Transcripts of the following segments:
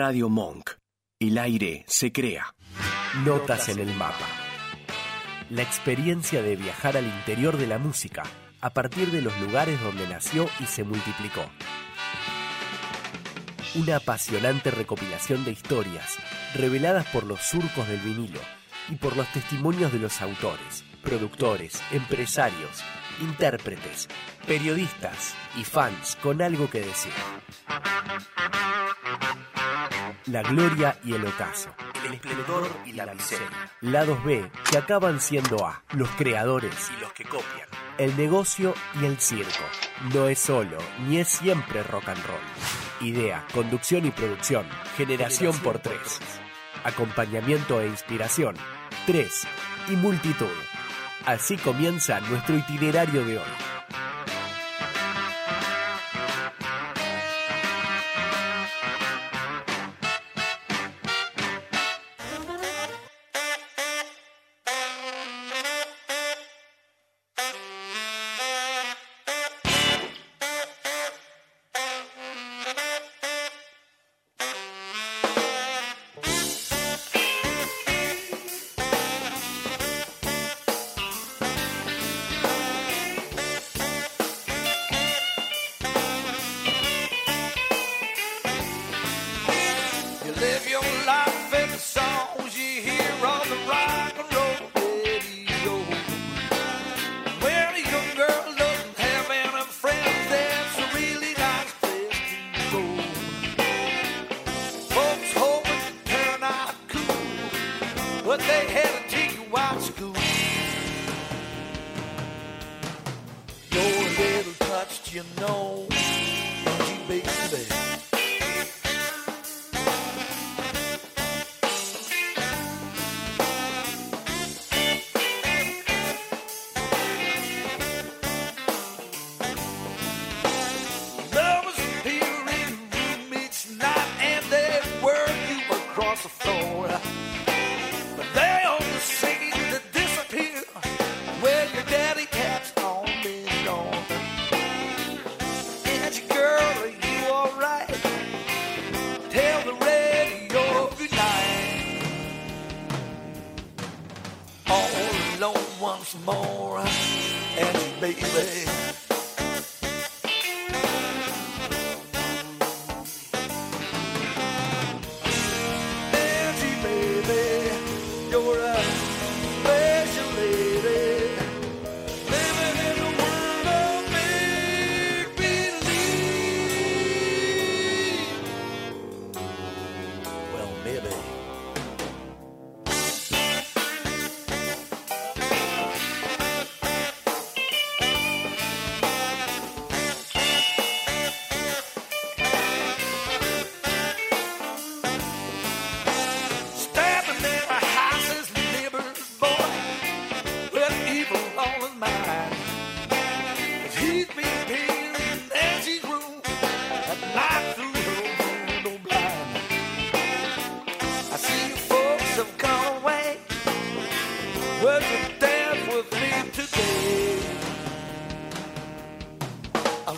Radio Monk. El aire se crea. Notas en el mapa. La experiencia de viajar al interior de la música a partir de los lugares donde nació y se multiplicó. Una apasionante recopilación de historias reveladas por los surcos del vinilo y por los testimonios de los autores, productores, empresarios, intérpretes, periodistas y fans con algo que decir. La gloria y el ocaso. El esplendor y la miseria. Lados B que acaban siendo A. Los creadores y los que copian. El negocio y el circo. No es solo, ni es siempre rock and roll. Idea, conducción y producción. Generación por tres. Acompañamiento e inspiración. Tres. Y multitud. Así comienza nuestro itinerario de hoy.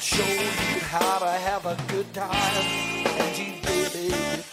Show you how to have a good time, Angie baby.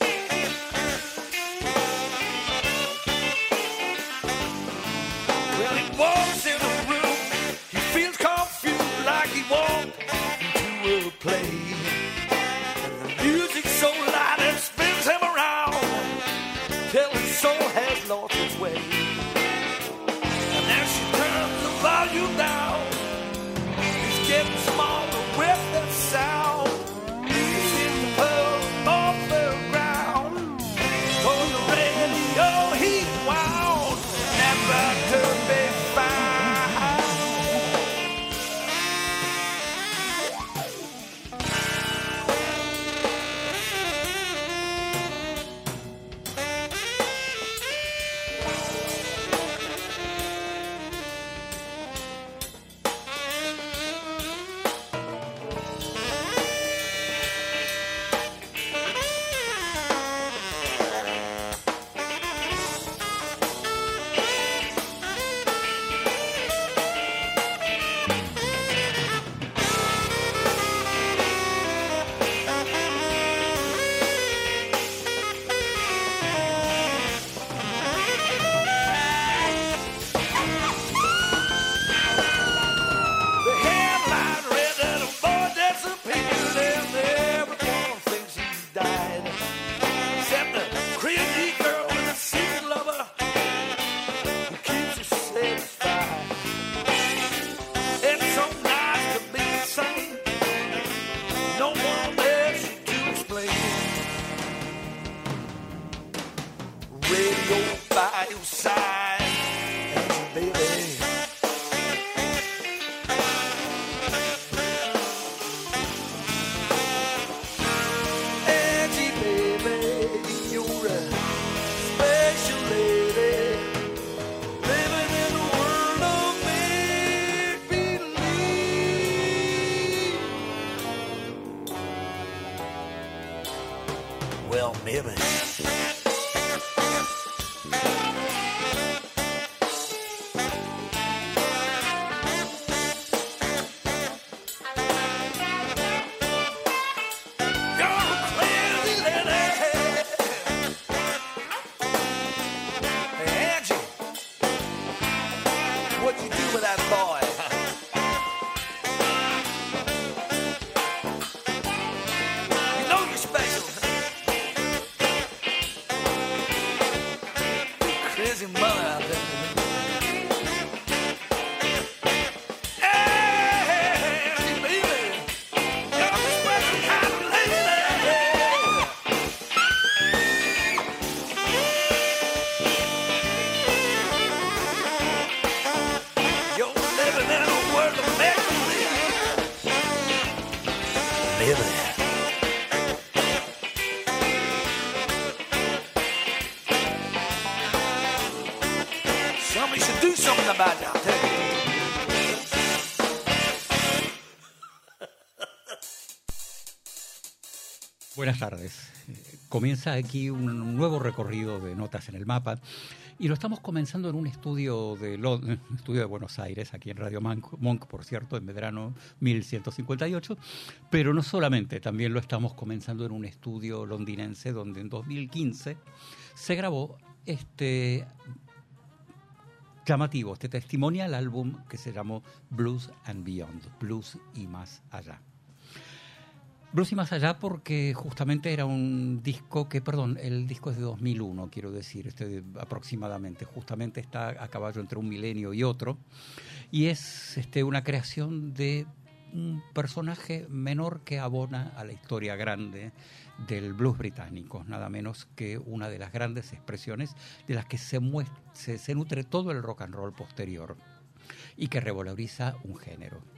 Buenas tardes. Comienza aquí un nuevo recorrido de notas en el mapa y lo estamos comenzando en un estudio de, Lo- un estudio de Buenos Aires, aquí en Radio Monk, Monk, por cierto, en Medrano 1158, pero no solamente, también lo estamos comenzando en un estudio londinense donde en 2015 se grabó este llamativo, este testimonial álbum que se llamó Blues and Beyond, Blues y más allá. Blues y más allá porque justamente era un disco que, perdón, el disco es de 2001, quiero decir, este, aproximadamente, justamente está a caballo entre un milenio y otro, y es este, una creación de un personaje menor que abona a la historia grande del blues británico, nada menos que una de las grandes expresiones de las que se, se nutre todo el rock and roll posterior y que revaloriza un género.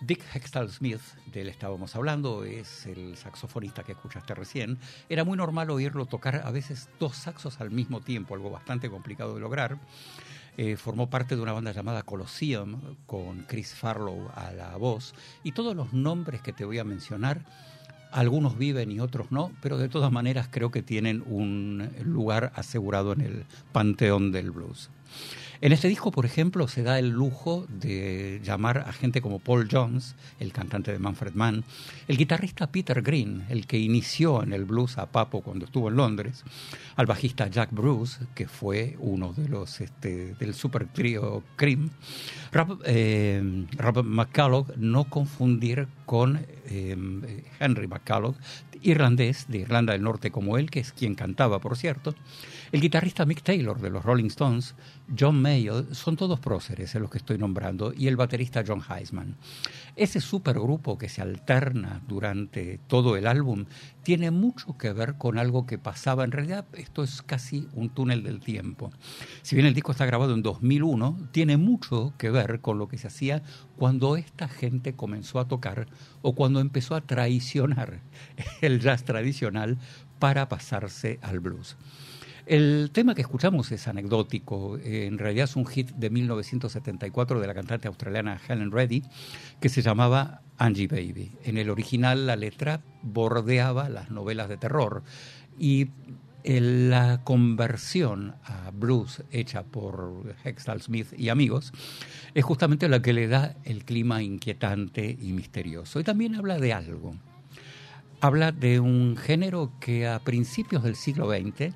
Dick Hextall Smith, del estábamos hablando, es el saxofonista que escuchaste recién. Era muy normal oírlo tocar a veces dos saxos al mismo tiempo, algo bastante complicado de lograr. Eh, formó parte de una banda llamada Colosseum con Chris Farlow a la voz y todos los nombres que te voy a mencionar, algunos viven y otros no, pero de todas maneras creo que tienen un lugar asegurado en el panteón del blues. En este disco, por ejemplo, se da el lujo de llamar a gente como Paul Jones, el cantante de Manfred Mann, el guitarrista Peter Green, el que inició en el blues a Papo cuando estuvo en Londres, al bajista Jack Bruce, que fue uno de los este, del super trío Cream, Rob, eh, McCulloch, no confundir con eh, Henry McCulloch, irlandés de Irlanda del Norte como él, que es quien cantaba, por cierto, el guitarrista Mick Taylor de los Rolling Stones, John Mayo, son todos próceres en los que estoy nombrando, y el baterista John Heisman. Ese supergrupo que se alterna durante todo el álbum tiene mucho que ver con algo que pasaba. En realidad, esto es casi un túnel del tiempo. Si bien el disco está grabado en 2001, tiene mucho que ver con lo que se hacía cuando esta gente comenzó a tocar o cuando empezó a traicionar el jazz tradicional para pasarse al blues. El tema que escuchamos es anecdótico, eh, en realidad es un hit de 1974 de la cantante australiana Helen Reddy que se llamaba Angie Baby. En el original la letra bordeaba las novelas de terror y el- la conversión a blues hecha por Hextall Smith y amigos es justamente la que le da el clima inquietante y misterioso. Y también habla de algo. Habla de un género que a principios del siglo XX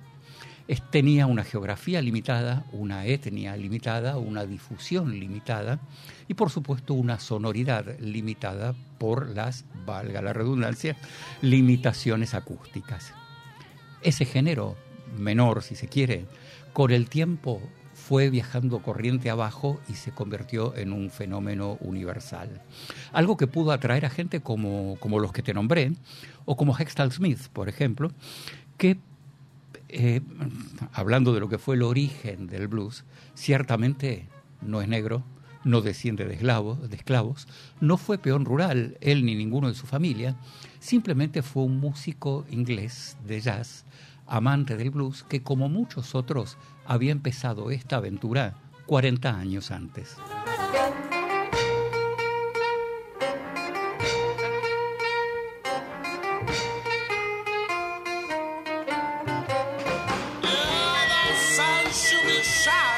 tenía una geografía limitada, una etnia limitada, una difusión limitada y por supuesto una sonoridad limitada por las, valga la redundancia, limitaciones acústicas. Ese género menor, si se quiere, con el tiempo fue viajando corriente abajo y se convirtió en un fenómeno universal. Algo que pudo atraer a gente como, como los que te nombré, o como Hextall Smith, por ejemplo, que eh, hablando de lo que fue el origen del blues, ciertamente no es negro, no desciende de esclavos, de esclavos, no fue peón rural, él ni ninguno de su familia, simplemente fue un músico inglés de jazz, amante del blues, que como muchos otros había empezado esta aventura 40 años antes. shout.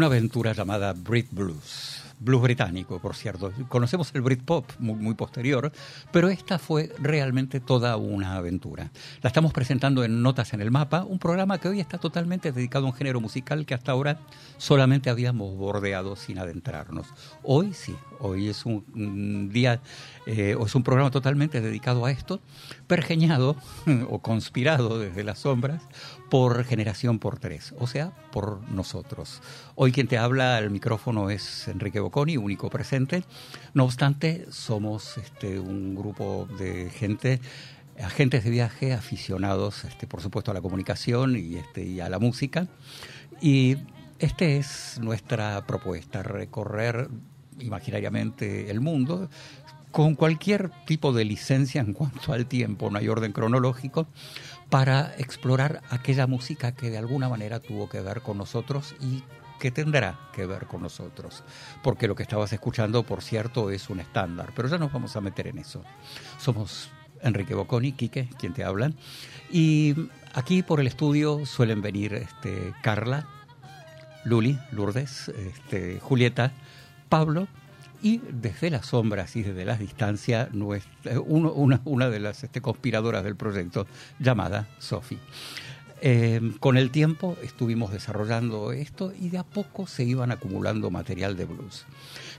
Una aventura llamada Brit Blues. Blues británico, por cierto. Conocemos el Britpop muy, muy posterior, pero esta fue realmente toda una aventura. La estamos presentando en Notas en el Mapa, un programa que hoy está totalmente dedicado a un género musical que hasta ahora solamente habíamos bordeado sin adentrarnos. Hoy sí, hoy es un, día, eh, es un programa totalmente dedicado a esto, pergeñado o conspirado desde las sombras por generación por tres, o sea, por nosotros. Hoy quien te habla al micrófono es Enrique Bocconi, único presente. No obstante, somos este, un grupo de gente, agentes de viaje, aficionados, este, por supuesto, a la comunicación y, este, y a la música. Y esta es nuestra propuesta, recorrer imaginariamente el mundo con cualquier tipo de licencia en cuanto al tiempo, no hay orden cronológico, para explorar aquella música que de alguna manera tuvo que ver con nosotros y que tendrá que ver con nosotros. Porque lo que estabas escuchando, por cierto, es un estándar, pero ya nos vamos a meter en eso. Somos Enrique Bocconi, Quique, quien te habla, y aquí por el estudio suelen venir este, Carla, Luli, Lourdes, este, Julieta, Pablo y desde las sombras y desde las distancias una, una, de las este, conspiradoras del proyecto llamada Sofi. Em, con el tiempo estuvimos desarrollando esto y de a poco se iban acumulando material de blues.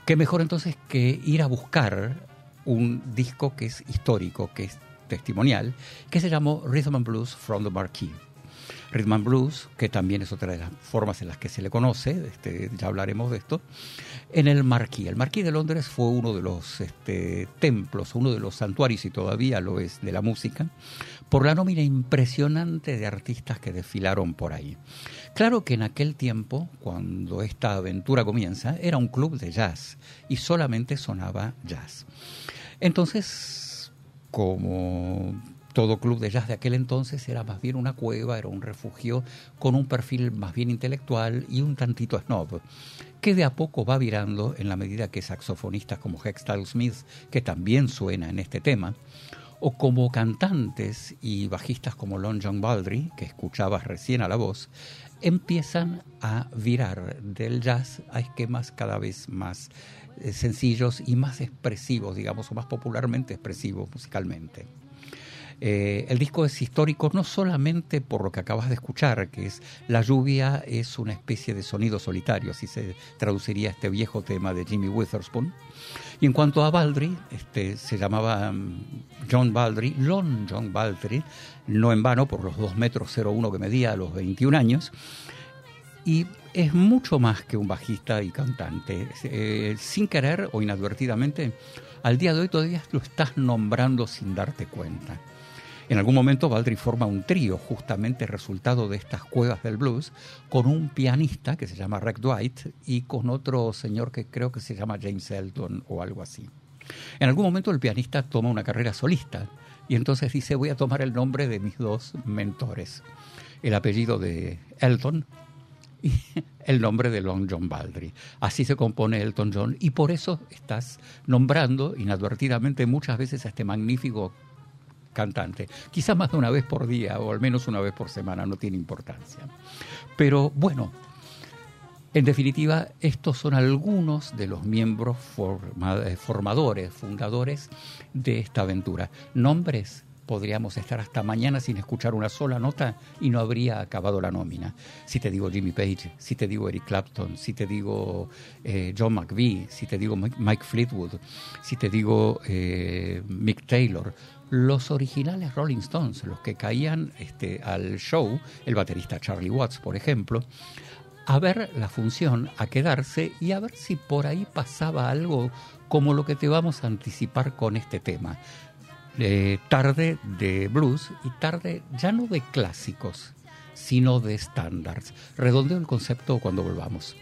¿Qué mejor entonces que ir a buscar un disco que es histórico, que es testimonial, que se llamó Rhythm and Blues from the Marquee. Rhythm and Blues, que también es otra de las formas en las que se le conoce, este, ya hablaremos de esto, en el Marquis. El Marquis de Londres fue uno de los este, templos, uno de los santuarios, y todavía lo es, de la música, por la nómina impresionante de artistas que desfilaron por ahí. Claro que en aquel tiempo, cuando esta aventura comienza, era un club de jazz y solamente sonaba jazz. Entonces, como todo club de jazz de aquel entonces era más bien una cueva, era un refugio con un perfil más bien intelectual y un tantito snob, que de a poco va virando en la medida que saxofonistas como Hextall Smith, que también suena en este tema, o como cantantes y bajistas como Lon John Baldry, que escuchabas recién a la voz, empiezan a virar del jazz a esquemas cada vez más eh, sencillos y más expresivos, digamos, o más popularmente expresivos musicalmente. Eh, el disco es histórico no solamente por lo que acabas de escuchar, que es La lluvia es una especie de sonido solitario, así se traduciría este viejo tema de Jimmy Witherspoon. Y en cuanto a Baldry, este, se llamaba mm, John Baldry, Lon John Baldry, no en vano por los 2 metros 01 que medía a los 21 años, y es mucho más que un bajista y cantante. Eh, sin querer o inadvertidamente, al día de hoy todavía lo estás nombrando sin darte cuenta. En algún momento Baldry forma un trío, justamente resultado de estas cuevas del blues, con un pianista que se llama Rick Dwight y con otro señor que creo que se llama James Elton o algo así. En algún momento el pianista toma una carrera solista y entonces dice voy a tomar el nombre de mis dos mentores, el apellido de Elton y el nombre de Long John Baldry. Así se compone Elton John y por eso estás nombrando inadvertidamente muchas veces a este magnífico cantante. Quizás más de una vez por día o al menos una vez por semana, no tiene importancia. Pero bueno, en definitiva, estos son algunos de los miembros eh, formadores, fundadores de esta aventura. Nombres podríamos estar hasta mañana sin escuchar una sola nota y no habría acabado la nómina. Si te digo Jimmy Page, si te digo Eric Clapton, si te digo eh, John McVie, si te digo Mike Fleetwood, si te digo eh, Mick Taylor, los originales Rolling Stones, los que caían este, al show, el baterista Charlie Watts, por ejemplo, a ver la función, a quedarse y a ver si por ahí pasaba algo como lo que te vamos a anticipar con este tema. tarde de blues y tarde ya no de clásicos, sino de estándares. Redondeo el concepto cuando volvamos.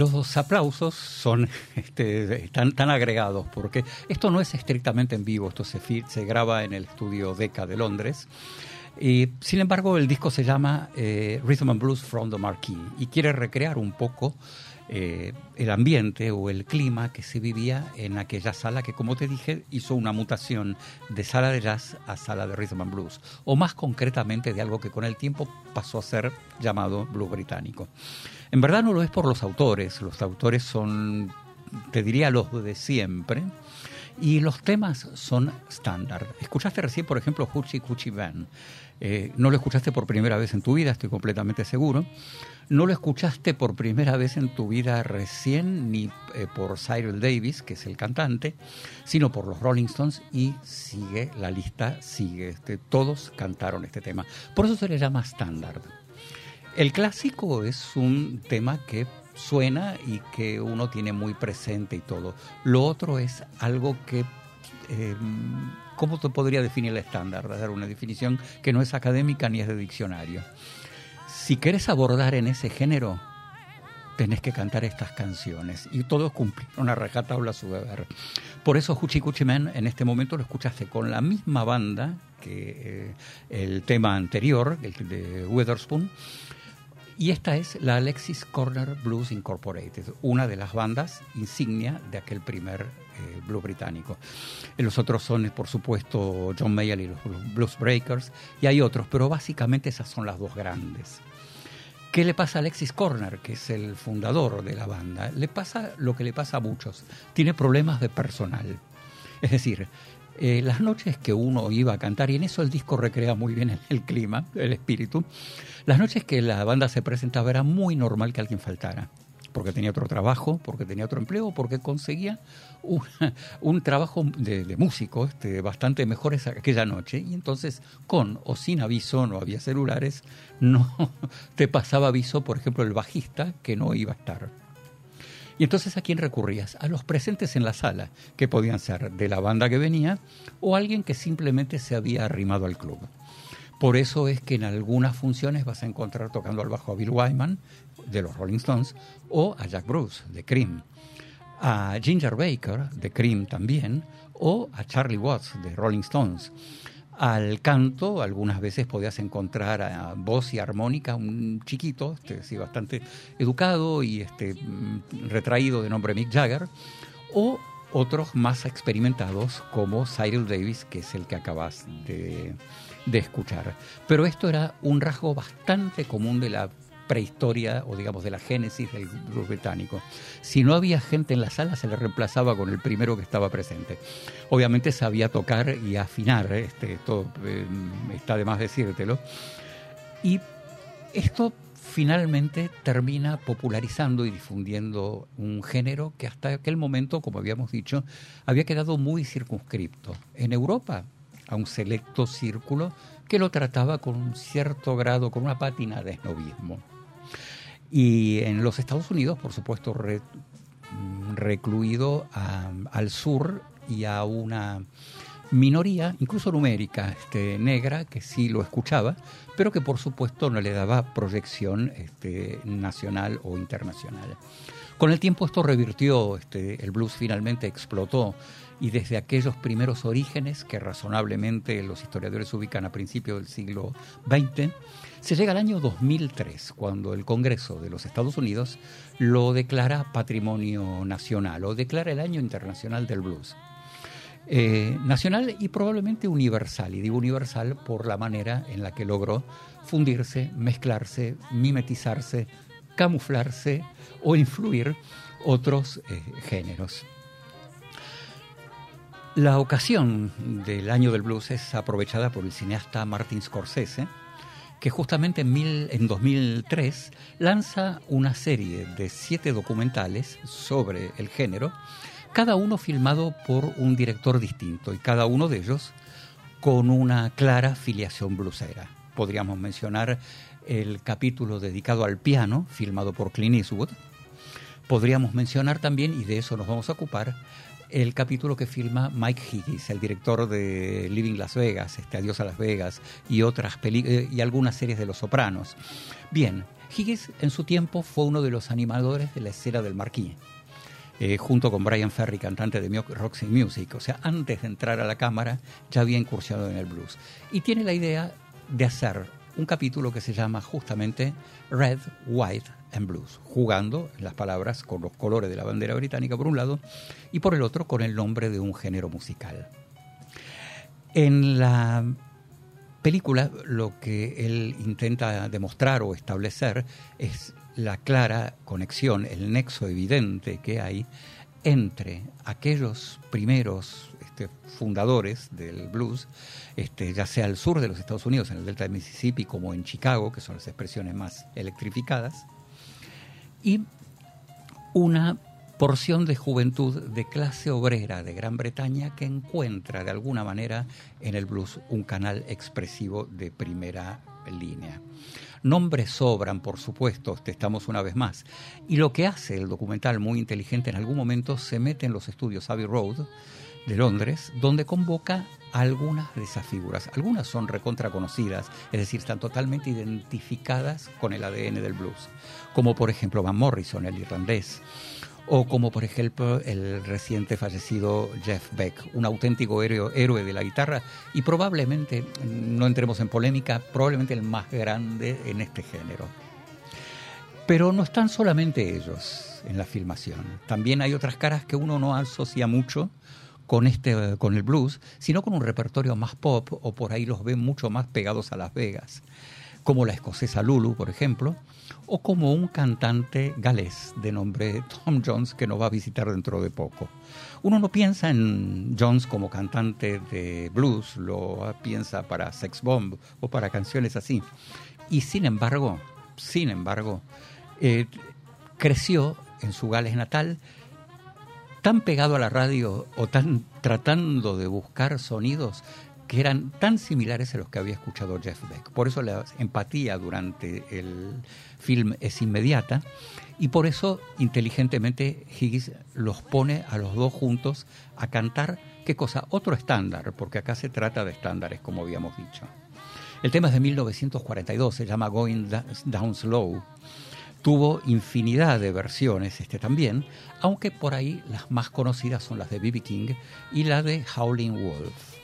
Los aplausos son este, están tan agregados porque esto no es estrictamente en vivo, esto se, se graba en el estudio Decca de Londres. Sin embargo, el disco se llama eh, Rhythm and Blues from the Marquee y quiere recrear un poco eh, el ambiente o el clima que se vivía en aquella sala que, como te dije, hizo una mutación de sala de jazz a sala de rhythm and blues, o más concretamente de algo que con el tiempo pasó a ser llamado blues británico. En verdad no lo es por los autores, los autores son, te diría, los de siempre. Y los temas son estándar. Escuchaste recién, por ejemplo, Hoochie Coochie Van. Eh, no lo escuchaste por primera vez en tu vida, estoy completamente seguro. No lo escuchaste por primera vez en tu vida recién, ni eh, por Cyril Davis, que es el cantante, sino por los Rolling Stones y sigue, la lista sigue. Este, todos cantaron este tema. Por eso se le llama estándar. El clásico es un tema que suena y que uno tiene muy presente y todo. Lo otro es algo que... eh, ¿Cómo te podría definir el estándar? Dar una definición que no es académica ni es de diccionario. Si querés abordar en ese género, tenés que cantar estas canciones y todos cumplieron a rajatabla su deber. Por eso Coochie Man en este momento lo escuchaste con la misma banda que eh, el tema anterior, el de Witherspoon, y esta es la Alexis Corner Blues Incorporated, una de las bandas insignia de aquel primer eh, blues británico. Eh, Los otros son, por supuesto, John Mayall y los Blues Breakers, y hay otros, pero básicamente esas son las dos grandes. ¿Qué le pasa a Alexis Corner, que es el fundador de la banda? Le pasa lo que le pasa a muchos. Tiene problemas de personal. Es decir, eh, las noches que uno iba a cantar, y en eso el disco recrea muy bien el, el clima, el espíritu, las noches que la banda se presentaba era muy normal que alguien faltara. Porque tenía otro trabajo, porque tenía otro empleo, porque conseguía un, trabajo de, de músico este, bastante mejor esa, aquella noche. Y entonces, con o sin aviso, no había celulares, no te pasaba aviso, por ejemplo, el bajista que no iba a estar. Y entonces a quién recurrías? A los presentes en la sala, que podían ser de la banda que venía o alguien que simplemente se había arrimado al club. Por eso es que en algunas funciones vas a encontrar tocando al bajo a Bill Wyman de los Rolling Stones o a Jack Bruce de Cream, a Ginger Baker de Cream también o a Charlie Watts de Rolling Stones. Al canto, algunas veces podías encontrar a voz y armónica un chiquito, este, sí, bastante educado y este, mm, retraído de nombre Mick Jagger, o otros más experimentados como Cyril Davis, que es el que acabas de, de escuchar. Pero esto era un rasgo bastante común de la prehistoria o digamos de la génesis del blues británico. Si no había gente en la sala se le reemplazaba con el primero que estaba presente. Obviamente sabía tocar y afinar, ¿eh? este, esto eh, está de más decírtelo. Y esto finalmente termina popularizando y difundiendo un género que hasta aquel momento, como habíamos dicho, había quedado muy circunscripto. En Europa, a un selecto círculo que lo trataba con un cierto grado, con una pátina de esnovismo. Y en los Estados Unidos, por supuesto, re- recluido a- al sur y a una minoría, incluso numérica, este, negra, que sí lo escuchaba, pero que por supuesto no le daba proyección este, nacional o internacional. Con el tiempo esto revirtió, este, el blues finalmente explotó y desde aquellos primeros orígenes que razonablemente los historiadores ubican a principios del siglo XX, se llega al año 2003, cuando el Congreso de los Estados Unidos lo declara patrimonio nacional o declara el Año Internacional del Blues. Eh, nacional y probablemente universal, y digo universal por la manera en la que logró fundirse, mezclarse, mimetizarse, camuflarse o influir otros eh, géneros. La ocasión del año del blues es aprovechada por el cineasta Martin Scorsese, que justamente en, en 2003 lanza una serie de siete documentales sobre el género, cada uno filmado por un director distinto y cada uno de ellos con una clara filiación blusera. Podríamos mencionar el capítulo dedicado al piano, filmado por Clint Eastwood. Podríamos mencionar también, y de eso nos vamos a ocupar, el capítulo que filma Mike Higgins, el director de Living Las Vegas, este Adiós a Las Vegas y otras eh, y algunas series de Los Sopranos. Bien, Higgins en su tiempo fue uno de los animadores de la escena del Marquis. Eh, junto con Brian Ferry, cantante de Roxy Music. O sea, antes de entrar a la cámara ya había incursionado en el blues. Y tiene la idea de hacer un capítulo que se llama justamente Red, White and Blues, jugando las palabras con los colores de la bandera británica por un lado y por el otro con el nombre de un género musical. En la película lo que él intenta demostrar o establecer es la clara conexión, el nexo evidente que hay entre aquellos primeros este, fundadores del blues este, ya sea al sur de los Estados Unidos, en el delta de Mississippi, como en Chicago, que son las expresiones más electrificadas, y una porción de juventud de clase obrera de Gran Bretaña que encuentra de alguna manera en el blues un canal expresivo de primera línea. Nombres sobran, por supuesto, estamos una vez más. Y lo que hace el documental muy inteligente en algún momento se mete en los estudios Abbey Road de Londres, donde convoca algunas de esas figuras. Algunas son recontra conocidas, es decir, están totalmente identificadas con el ADN del blues, como por ejemplo Van Morrison, el irlandés, o como por ejemplo el reciente fallecido Jeff Beck, un auténtico héroe, de la guitarra y probablemente, no entremos en polémica, probablemente el más grande en este género. Pero no están solamente ellos en la filmación, también hay otras caras que uno no asocia mucho con, este, con el blues, sino con un repertorio más pop o por ahí los ven mucho más pegados a Las Vegas, como la escocesa Lulu, por ejemplo, o como un cantante galés de nombre Tom Jones que nos va a visitar dentro de poco. Uno no piensa en Jones como cantante de blues, lo piensa para Sex Bomb o para canciones así. Y sin embargo, sin embargo, eh, creció en su Gales natal tan pegado a la radio o tan tratando de buscar sonidos que eran tan similares a los que había escuchado Jeff Beck. Por eso la empatía durante el film es inmediata y por eso inteligentemente Higgins los pone a los dos juntos a cantar, ¿qué cosa? Otro estándar, porque acá se trata de estándares, como habíamos dicho. El tema es de 1942, se llama Going Down Slow Tuvo infinidad de versiones este también, aunque por ahí las más conocidas son las de B.B. King y la de Howling Wolf.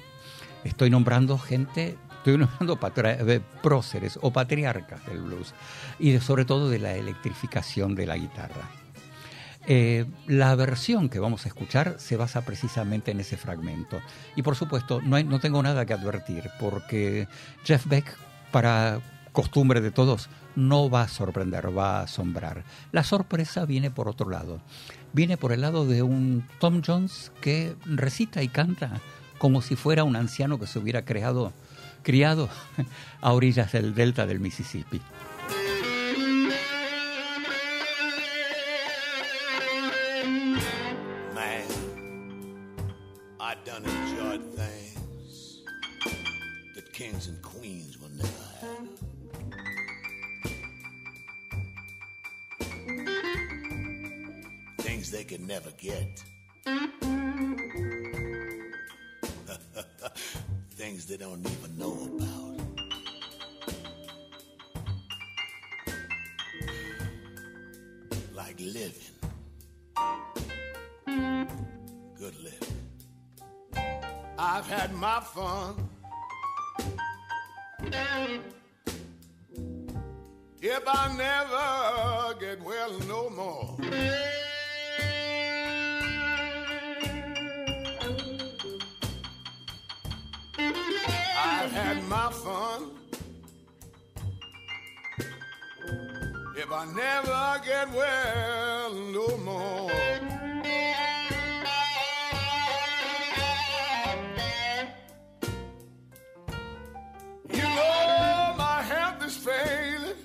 Estoy nombrando gente, estoy nombrando eh, próceres o patriarcas del blues y sobre todo de la electrificación de la guitarra. Eh, la versión que vamos a escuchar se basa precisamente en ese fragmento. Y por supuesto, no, no tengo nada que advertir, porque Jeff Beck, para costumbre de todos, no va a sorprender, va a asombrar. La sorpresa viene por otro lado. Viene por el lado de un Tom Jones que recita y canta como si fuera un anciano que se hubiera creado, criado a orillas del delta del Mississippi. they could never get. Don't even know about. Like living. Good living. I've had my fun. If I never get well no more. Had my fun. If I never get well no more. You know my health is failing.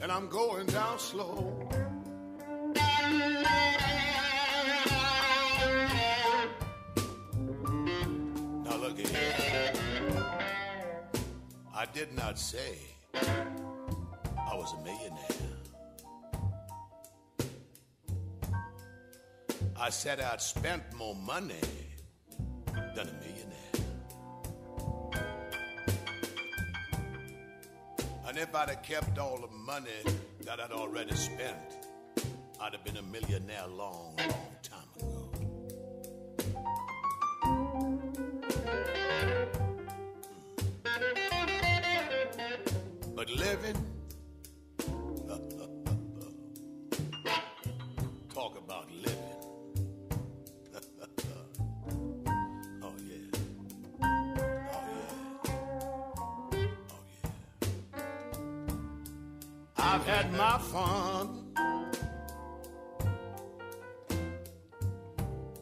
And I'm going down slow. I did not say I was a millionaire. I said I'd spent more money than a millionaire. And if I'd have kept all the money that I'd already spent, I'd have been a millionaire long, long time ago. But living, talk about living. oh, yeah. Oh, yeah. Oh, yeah. I've had my fun.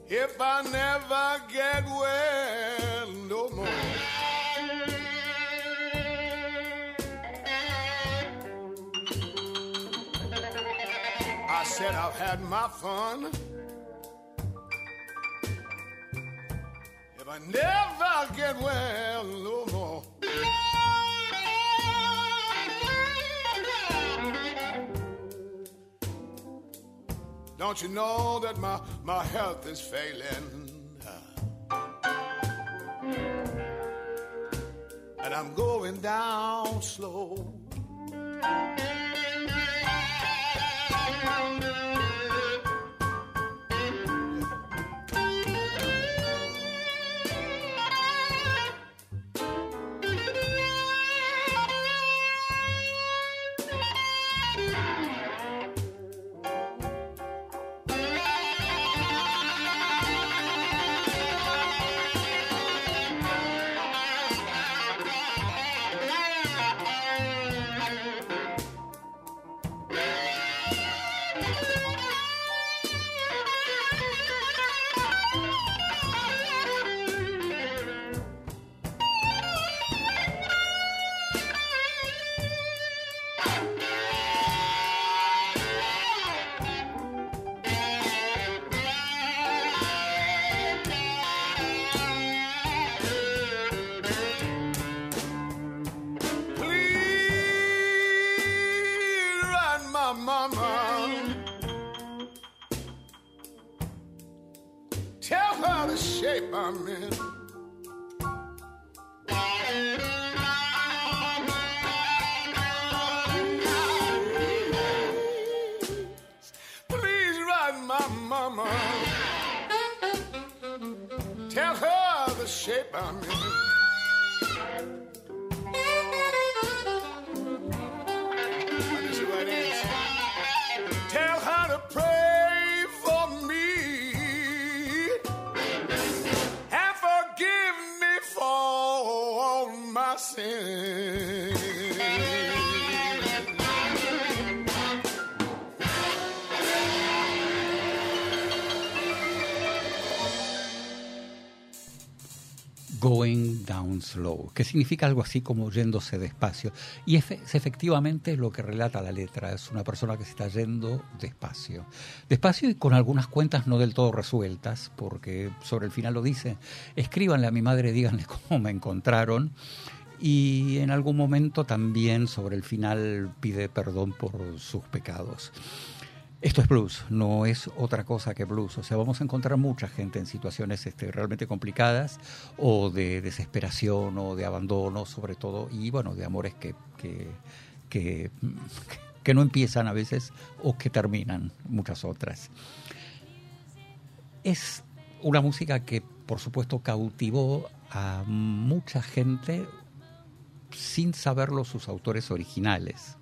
If I never get well said I've had my fun. If I never get well no more. Don't you know that my, my health is failing? And I'm going down slow. Slow, que significa algo así como yéndose despacio. Y es, es efectivamente lo que relata la letra, es una persona que se está yendo despacio. Despacio y con algunas cuentas no del todo resueltas, porque sobre el final lo dice, escríbanle a mi madre, díganle cómo me encontraron. Y en algún momento también sobre el final pide perdón por sus pecados. Esto es blues, no es otra cosa que blues. O sea, vamos a encontrar mucha gente en situaciones este, realmente complicadas o de desesperación o de abandono, sobre todo, y bueno, de amores que, que, que, que no empiezan a veces o que terminan, muchas otras. Es una música que, por supuesto, cautivó a mucha gente sin saberlo sus autores originales.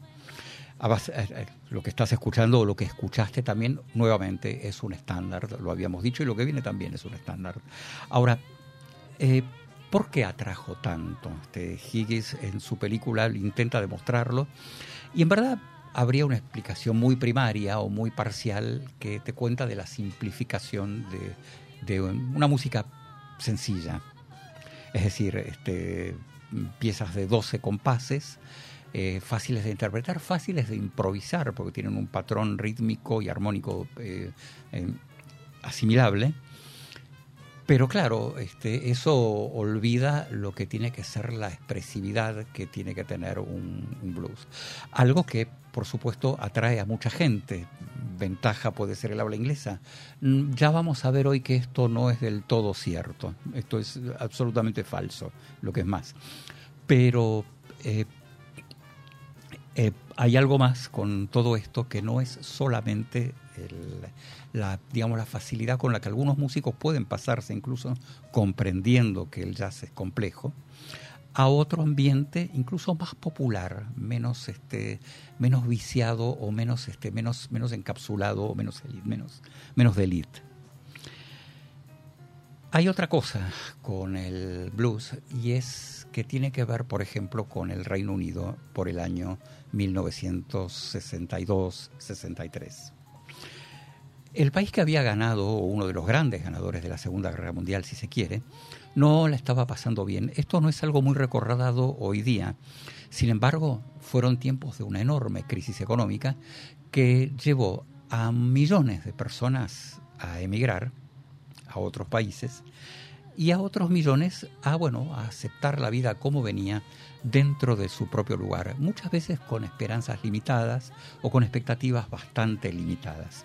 Lo que estás escuchando o lo que escuchaste también nuevamente es un estándar, lo habíamos dicho, y lo que viene también es un estándar. Ahora, eh, ¿por qué atrajo tanto? Este, Higgins en su película intenta demostrarlo, y en verdad habría una explicación muy primaria o muy parcial que te cuenta de la simplificación de, de una música sencilla. Es decir, este, piezas de 12 compases, eh, fáciles de interpretar, fáciles de improvisar, porque tienen un patrón rítmico y armónico eh, eh, asimilable. Pero claro, este, eso olvida lo que tiene que ser la expresividad que tiene que tener un, blues. Algo que, por supuesto, atrae a mucha gente. Ventaja puede ser el habla inglesa. Mm, ya vamos a ver hoy que esto no es del todo cierto. Esto es absolutamente falso, lo que es más. Pero hay algo más con todo esto que no es solamente la, digamos, la facilidad con la que algunos músicos pueden pasarse, incluso comprendiendo que el jazz es complejo, a otro ambiente incluso más popular, menos, este, menos viciado o menos, este, menos, menos encapsulado o menos, menos, menos de elite. Hay otra cosa con el blues y es que tiene que ver, por ejemplo, con el Reino Unido por el año 1962-63. El país que había ganado, o uno de los grandes ganadores de la Segunda Guerra Mundial, si se quiere, no la estaba pasando bien. Esto no es algo muy recordado hoy día. Sin embargo, fueron tiempos de una enorme crisis económica que llevó a millones de personas a emigrar a otros países y a otros millones a bueno a aceptar la vida como venía dentro de su propio lugar, muchas veces con esperanzas limitadas o con expectativas bastante limitadas.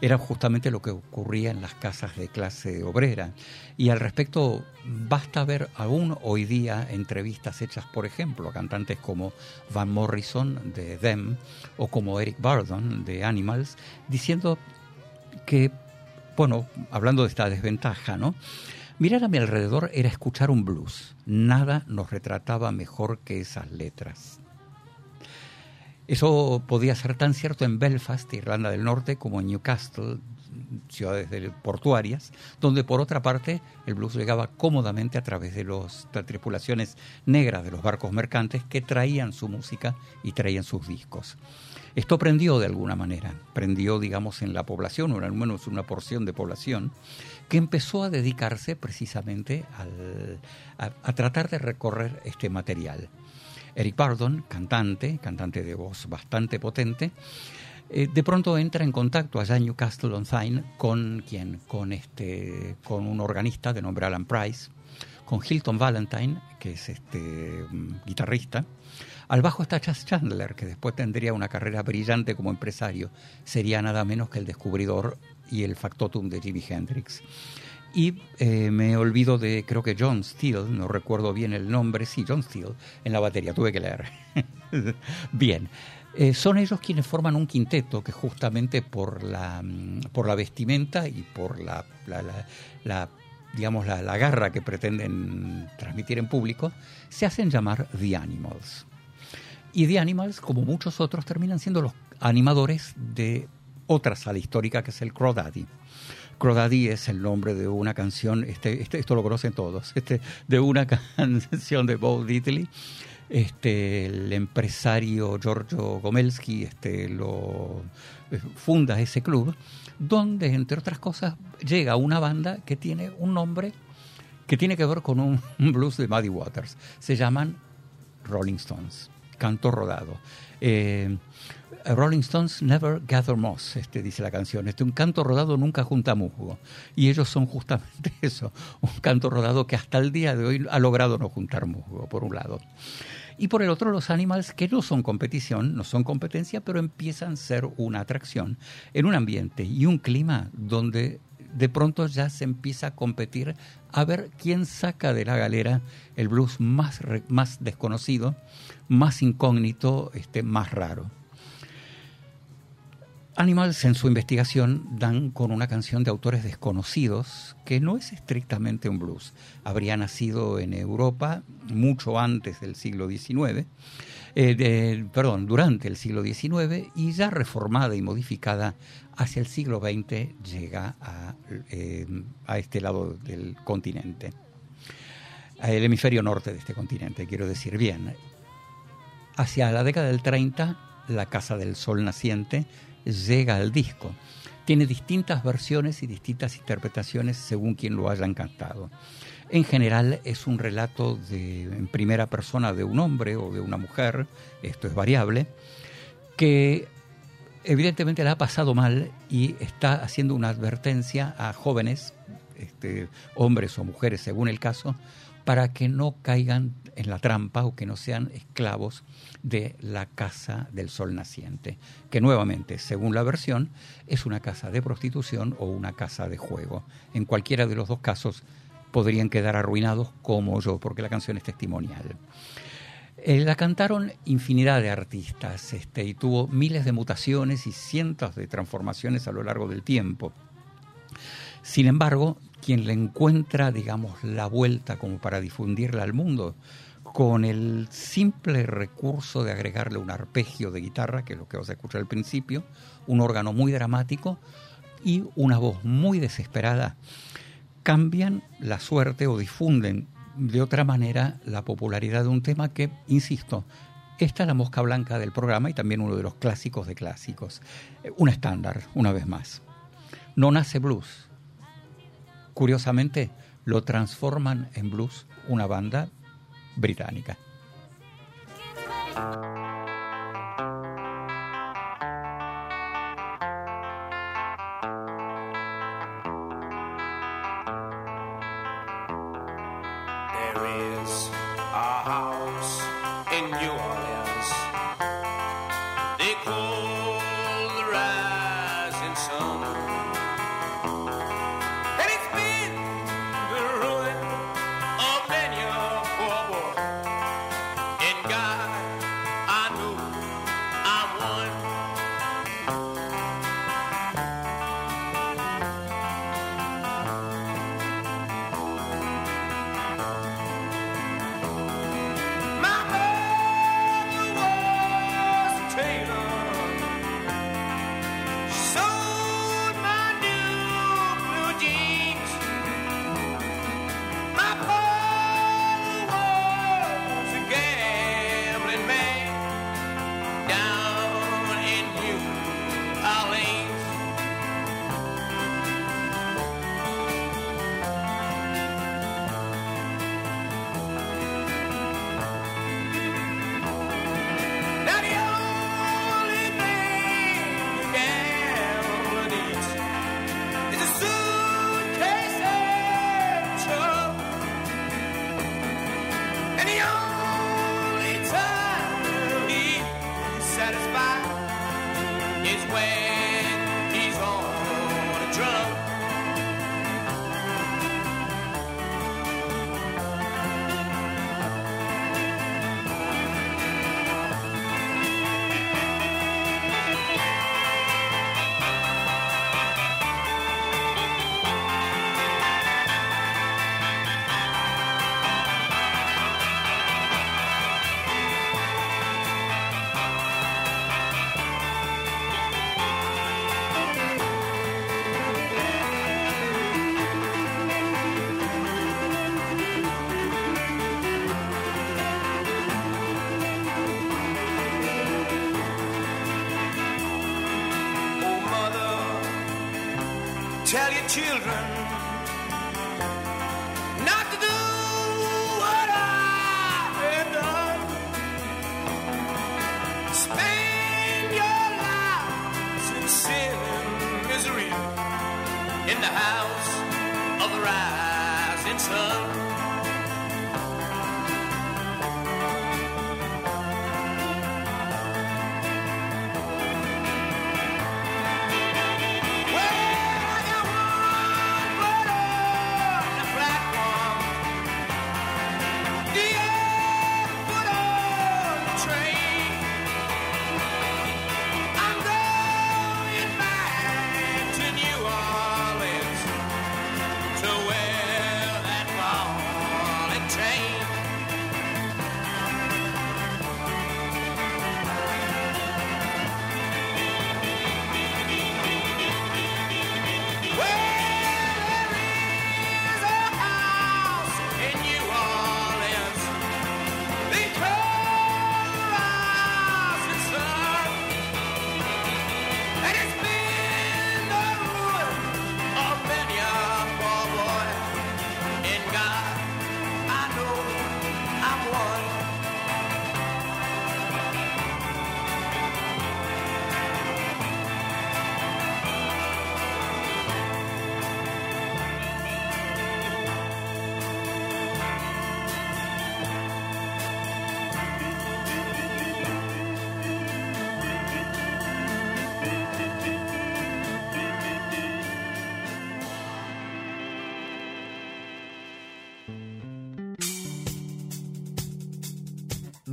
Era justamente lo que ocurría en las casas de clase obrera. Y al respecto, basta ver aún hoy día entrevistas hechas, por ejemplo, a cantantes como Van Morrison de Them o como Eric Burdon de Animals, diciendo que, bueno, hablando de esta desventaja, ¿no? Mirar a mi alrededor era escuchar un blues. Nada nos retrataba mejor que esas letras. Eso podía ser tan cierto en Belfast, Irlanda del Norte, como en Newcastle, ciudades portuarias, donde por otra parte el blues llegaba cómodamente a través de las tripulaciones negras de los barcos mercantes que traían su música y traían sus discos. Esto prendió de alguna manera, prendió, digamos, en la población, o al menos una porción de población, que empezó a dedicarse precisamente a, tratar de recorrer este material. Eric Bardon, cantante, cantante de voz bastante potente, eh, de pronto entra en contacto allá en Newcastle on Tyne con quién, con este, con un organista de nombre Alan Price, con Hilton Valentine, que es este mm, guitarrista, al bajo está Chas Chandler, que después tendría una carrera brillante como empresario. Sería nada menos que el descubridor y el factotum de Jimi Hendrix. Y eh, me olvido de, creo que John Steele, no recuerdo bien el nombre, sí, John Steele, en la batería, tuve que leer. bien, eh, son ellos quienes forman un quinteto que justamente por la, mm, por la vestimenta y por la, la, digamos, la, la garra que pretenden transmitir en público, se hacen llamar The Animals. Y The Animals, como muchos otros, terminan siendo los animadores de otra sala histórica que es el Crawdaddy. Crawdaddy es el nombre de una canción, este, este, esto lo conocen todos, este, de una canción de Bo Diddley. Este, el empresario Giorgio Gomelski este, lo, eh, funda ese club, donde, entre otras cosas, llega una banda que tiene un nombre que tiene que ver con un blues de Muddy Waters. Se llaman Rolling Stones canto rodado. Eh, Rolling Stones never gather moss, este, dice la canción. Este, un canto rodado nunca junta musgo. Y ellos son justamente eso, un canto rodado que hasta el día de hoy ha logrado no juntar musgo, por un lado. Y por el otro, los Animals, que no son competición, no son competencia, pero empiezan a ser una atracción en un ambiente y un clima donde de pronto ya se empieza a competir a ver quién saca de la galera el blues más, más desconocido, más incógnito, este, más raro. Animals en su investigación dan con una canción de autores desconocidos que no es estrictamente un blues. Habría nacido en Europa mucho antes del siglo XIX, eh, perdón, durante el siglo XIX y ya reformada y modificada hacia el siglo XX llega a, eh, a este lado del continente, el hemisferio norte de este continente, quiero decir bien. Hacia la década del 30, la Casa del Sol Naciente llega al disco. Tiene distintas versiones y distintas interpretaciones según quien lo haya cantado. En general es un relato de, en primera persona de un hombre o de una mujer, esto es variable, que evidentemente la ha pasado mal y está haciendo una advertencia a jóvenes, este, hombres o mujeres según el caso, para que no caigan en la trampa o que no sean esclavos de la casa del sol naciente, que nuevamente, según la versión, es una casa de prostitución o una casa de juego. En cualquiera de los dos casos podrían quedar arruinados como yo, porque la canción es testimonial. Eh, la cantaron infinidad de artistas este, y tuvo miles de mutaciones y cientos de transformaciones a lo largo del tiempo. Sin embargo, quien le encuentra, digamos, la vuelta como para difundirla al mundo, con el simple recurso de agregarle un arpegio de guitarra, que es lo que vas a escuchar al principio, un órgano muy dramático y una voz muy desesperada, cambian la suerte o difunden de otra manera la popularidad de un tema que, insisto, esta es la mosca blanca del programa y también uno de los clásicos de clásicos. Un estándar, una vez más. No nace blues, Curiosamente, lo transforman en blues una banda británica. children.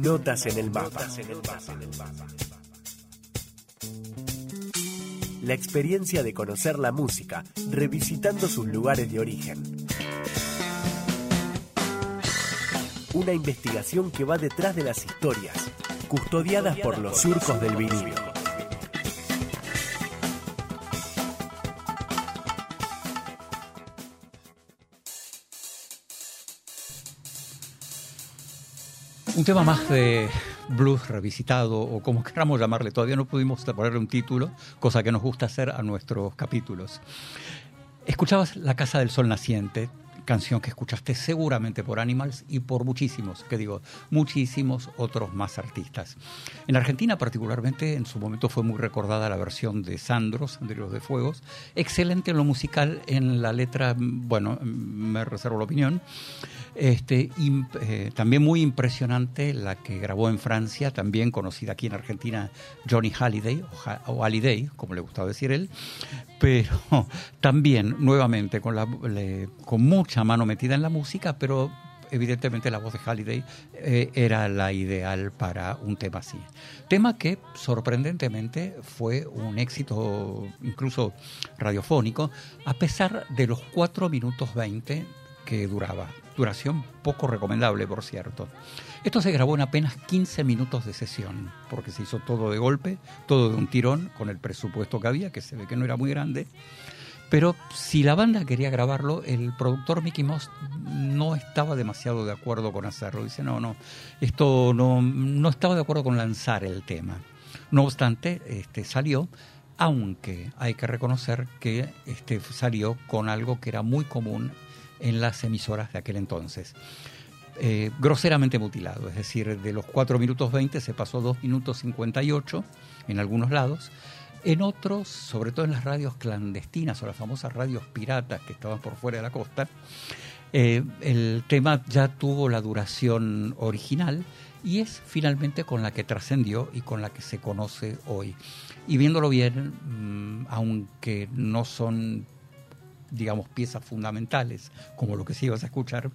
Notas en el mapa. La experiencia de conocer la música revisitando sus lugares de origen. Una investigación que va detrás de las historias, custodiadas por los surcos del vinilo. Un tema más de blues revisitado o como queramos llamarle, todavía no pudimos ponerle un título, cosa que nos gusta hacer a nuestros capítulos. Escuchabas La Casa del Sol Naciente, canción que escuchaste seguramente por Animals y por muchísimos, que digo, muchísimos otros más artistas. En Argentina particularmente en su momento fue muy recordada la versión de Sandro, Sandreros de Fuegos, excelente en lo musical, en la letra, bueno, me reservo la opinión, este, eh, también muy impresionante la que grabó en Francia, también conocida aquí en Argentina, Johnny Halliday, o, Halliday, como le gustaba decir él, pero también nuevamente con, la, con mucha mano metida en la música, pero evidentemente la voz de Halliday eh, era la ideal para un tema así. Tema que sorprendentemente fue un éxito incluso radiofónico, a pesar de los 4 minutos 20 que duraba. Duración poco recomendable, por cierto. Esto se grabó en apenas 15 minutos de sesión, porque se hizo todo de golpe, todo de un tirón, con el presupuesto que había, que se ve que no era muy grande. Pero si la banda quería grabarlo, el productor Mickey Moss no estaba demasiado de acuerdo con hacerlo. Dice, no, no, esto no, no estaba de acuerdo con lanzar el tema. No obstante, este, salió, aunque hay que reconocer que este, salió con algo que era muy común en las emisoras de aquel entonces. Eh, groseramente mutilado, es decir, de los 4 minutos 20 se pasó 2 minutos 58 en algunos lados, en otros, sobre todo en las radios clandestinas o las famosas radios piratas que estaban por fuera de la costa, eh, el tema ya tuvo la duración original y es finalmente con la que trascendió y con la que se conoce hoy. Y viéndolo bien, mm, aunque no son digamos, piezas fundamentales, como lo que sí ibas a escuchar,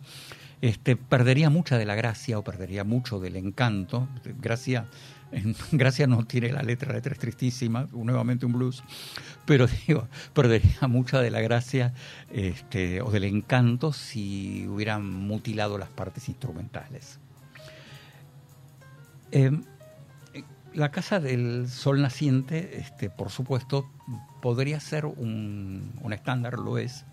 este, perdería mucha de la gracia o perdería mucho del encanto. Gracia, gracia no tiene la letra, la letra es tristísima, nuevamente un blues, pero digo, perdería mucha de la gracia este, o del encanto si hubieran mutilado las partes instrumentales. Em, la Casa del Sol Naciente, este, por supuesto, podría ser un, estándar, lo es,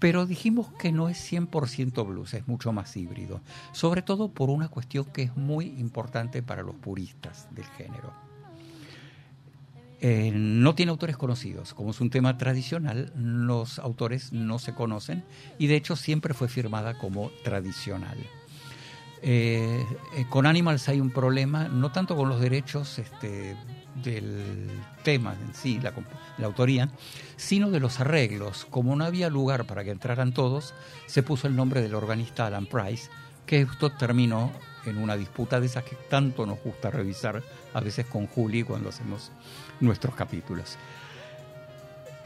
pero dijimos que no es 100% blues, es mucho más híbrido, sobre todo por una cuestión que es muy importante para los puristas del género. Eh, no tiene autores conocidos, como es un tema tradicional, los autores no se conocen y de hecho siempre fue firmada como tradicional. Eh, eh, con Animals hay un problema, no tanto con los derechos este, del tema en sí, la, autoría, sino de los arreglos. Como no había lugar para que entraran todos, se puso el nombre del organista Alan Price, que esto terminó en una disputa de esas que tanto nos gusta revisar a veces con Juli cuando hacemos nuestros capítulos.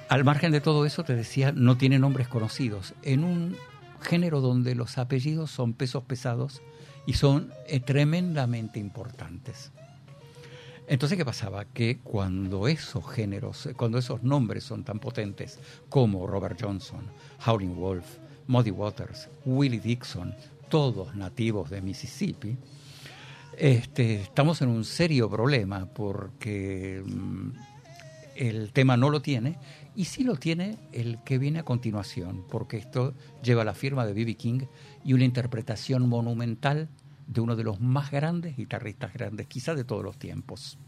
Al margen de todo eso, te decía, no tiene nombres conocidos. En un género donde los apellidos son pesos pesados, y son eh, tremendamente importantes. Entonces, ¿qué pasaba? Que cuando esos géneros, cuando esos nombres son tan potentes como Robert Johnson, Howling Wolf, Muddy Waters, Willie Dixon, todos nativos de Mississippi, este, estamos en un serio problema porque mm, el tema no lo tiene y sí lo tiene el que viene a continuación, porque esto lleva la firma de B.B. King y una interpretación monumental de uno de los más grandes guitarristas grandes, quizá de todos los tiempos.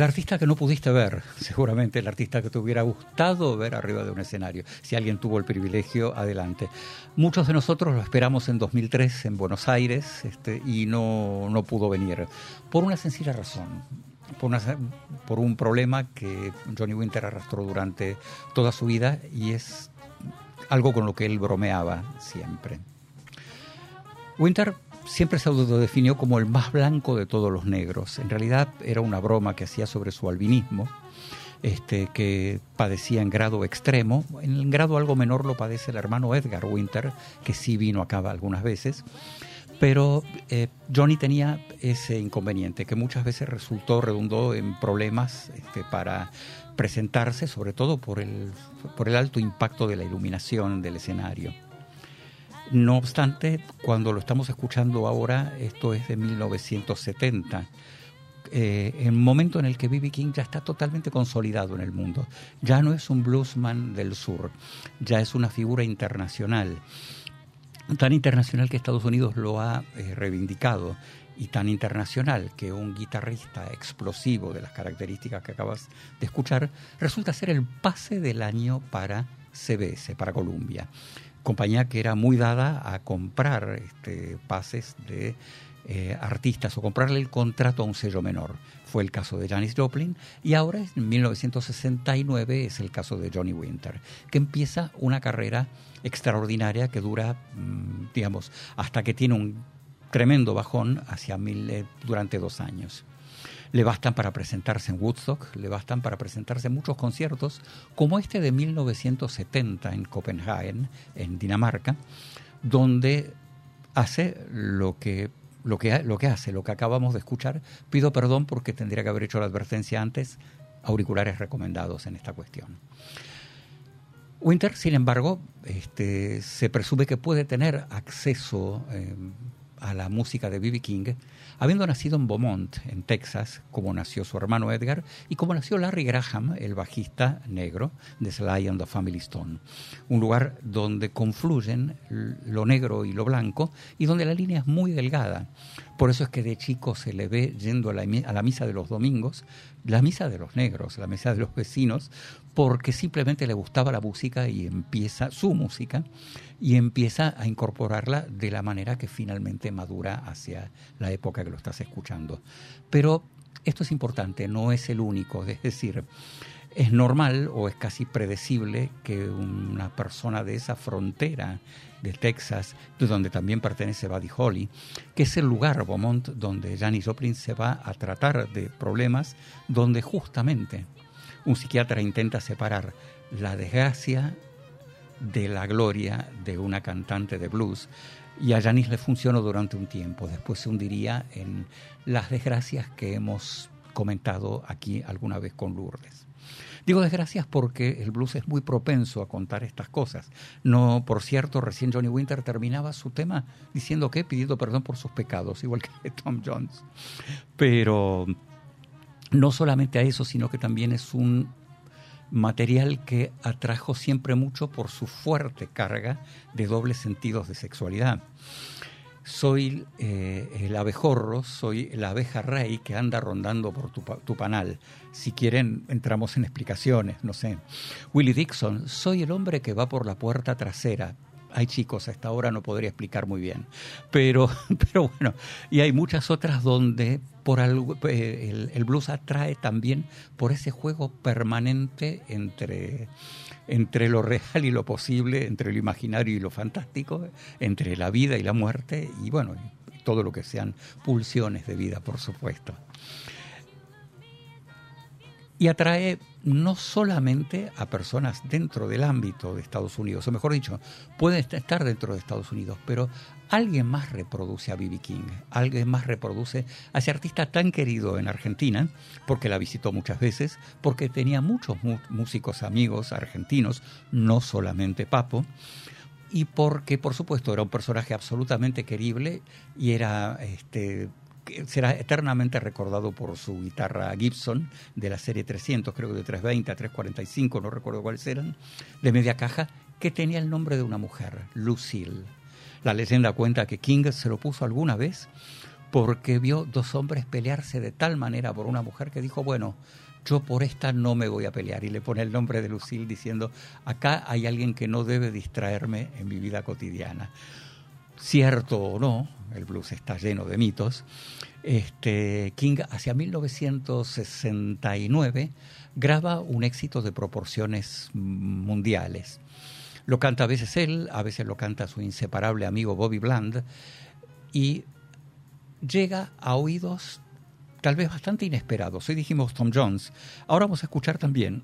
El artista que no pudiste ver, seguramente el artista que te hubiera gustado ver arriba de un escenario, si alguien tuvo el privilegio, adelante. Muchos de nosotros lo esperamos en 2003 en Buenos Aires este, y no, no pudo venir, por una sencilla razón. Por, por un problema que Johnny Winter arrastró durante toda su vida y es algo con lo que él bromeaba siempre. Winter siempre se autodefinió como el más blanco de todos los negros. En realidad era una broma que hacía sobre su albinismo, este, que padecía en grado extremo. En grado algo menor lo padece el hermano Edgar Winter, que sí vino acá algunas veces. Pero eh, Johnny tenía ese inconveniente que muchas veces resultó, redundó en problemas este, para presentarse, sobre todo por el, por el alto impacto de la iluminación del escenario. No obstante, cuando lo estamos escuchando ahora, esto es de 1970, eh, un momento en el que B.B. King ya está totalmente consolidado en el mundo. Ya no es un bluesman del sur, ya es una figura internacional. Tan internacional que Estados Unidos lo ha eh, reivindicado y tan internacional que un guitarrista explosivo de las características que acabas de escuchar resulta ser el pase del año para CBS, para Columbia compañía que era muy dada a comprar este, pases de eh, artistas o comprarle el contrato a un sello menor. Fue el caso de Janis Joplin y ahora en 1969 es el caso de Johnny Winter, que empieza una carrera extraordinaria que dura, mm, digamos, hasta que tiene un tremendo bajón hacia eh, durante dos años le bastan para presentarse en Woodstock, le bastan para presentarse en muchos conciertos, como este de 1970 en Copenhague, en Dinamarca, donde hace lo que, lo que, lo que hace, lo que acabamos de escuchar. Pido perdón porque tendría que haber hecho la advertencia antes, auriculares recomendados en esta cuestión. Winter, sin embargo, este, se presume que puede tener acceso eh, a la música de B.B. King, habiendo nacido en Beaumont, en Texas, como nació su hermano Edgar y como nació Larry Graham, el bajista negro de Sly and the Family Stone. Un lugar donde confluyen lo negro y lo blanco y donde la línea es muy delgada. Por eso es que de chico se le ve yendo a la, a la misa de los domingos, la misa de los negros, la misa de los vecinos, porque simplemente le gustaba la música y empieza su música y empieza a incorporarla de la manera que finalmente madura hacia la época que lo estás escuchando. Pero esto es importante, no es el único, es decir, es normal o es casi predecible que una persona de esa frontera de Texas, de donde también pertenece Buddy Holly, que es el lugar, Beaumont, donde Janis Joplin se va a tratar de problemas, donde justamente un psiquiatra intenta separar la desgracia de la gloria de una cantante de blues. Y a Janis le funcionó durante un tiempo. Después se hundiría en las desgracias que hemos comentado aquí alguna vez con Lourdes. Digo desgracias porque el blues es muy propenso a contar estas cosas. No, por cierto, recién Johnny Winter terminaba su tema diciendo que pidiendo perdón por sus pecados, igual que Tom Jones. Pero no solamente a eso, sino que también es un material que atrajo siempre mucho por su fuerte carga de dobles sentidos de sexualidad. Soy eh, el abejorro, soy la abeja rey que anda rondando por tu, tu, panal. Si quieren, entramos en explicaciones, no sé. Willie Dixon, soy el hombre que va por la puerta trasera. Hay chicos, a esta hora no podría explicar muy bien. Pero, pero bueno, y hay muchas otras donde por algo, eh, el, blues atrae también por ese juego permanente entre, entre lo real y lo posible, entre lo imaginario y lo fantástico, entre la vida y la muerte, y bueno, todo lo que sean pulsiones de vida, por supuesto. Y atrae no solamente a personas dentro del ámbito de Estados Unidos, o mejor dicho, pueden estar dentro de Estados Unidos, pero alguien más reproduce a B.B. King, alguien más reproduce a ese artista tan querido en Argentina, porque la visitó muchas veces, porque tenía muchos músicos amigos argentinos, no solamente Papo, y porque, por supuesto, era un personaje absolutamente querible y era este, será eternamente recordado por su guitarra Gibson de la serie 300, creo que de 320 a 345, no recuerdo cuáles eran, de media caja, que tenía el nombre de una mujer, Lucille. La leyenda cuenta que King se lo puso alguna vez porque vio dos hombres pelearse de tal manera por una mujer que dijo, bueno, yo por esta no me voy a pelear. Y le pone el nombre de Lucille diciendo, acá hay alguien que no debe distraerme en mi vida cotidiana cierto o no, el blues está lleno de mitos, este, King hacia 1969 graba un éxito de proporciones mundiales. Lo canta a veces él, a veces lo canta su inseparable amigo Bobby Bland y llega a oídos tal vez bastante inesperados. Hoy dijimos Tom Jones. Ahora vamos a escuchar también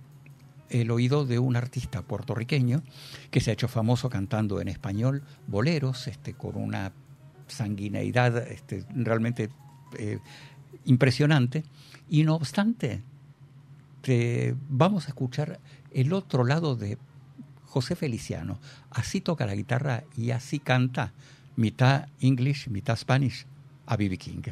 el oído de un artista puertorriqueño que se ha hecho famoso cantando en español boleros, este, con una sanguineidad este, realmente eh, impresionante. Y no obstante, vamos a escuchar el otro lado de José Feliciano. Así toca la guitarra y así canta, mitad English, mitad Spanish, a B.B. King.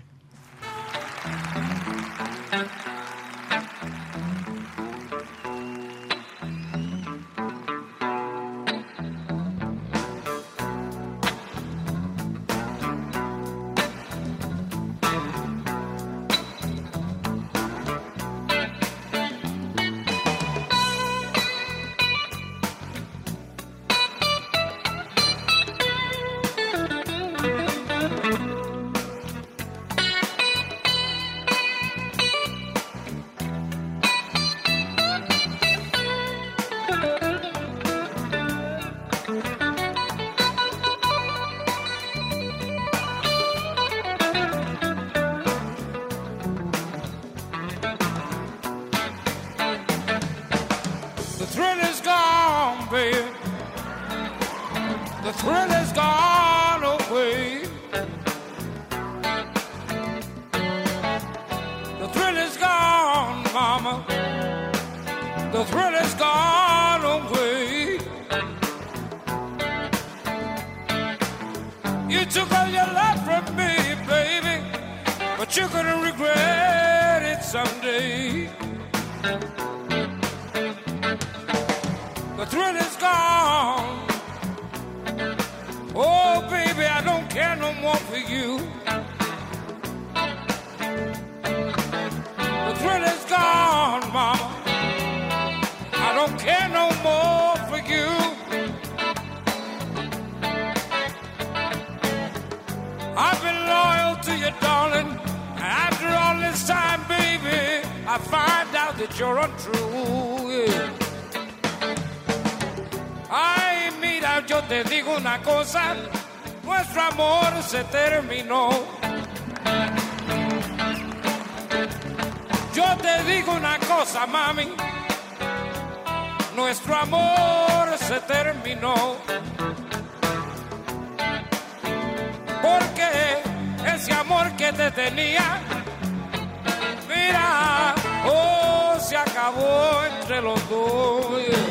I've been loyal to you, darling. After all this time, baby, I find out that you're untrue. Ay, mira, yo te digo una cosa, nuestro amor se terminó. Yo te digo una cosa, mami, nuestro amor se terminó. porque ese amor que te tenía, mira, oh, se acabó entre los dos.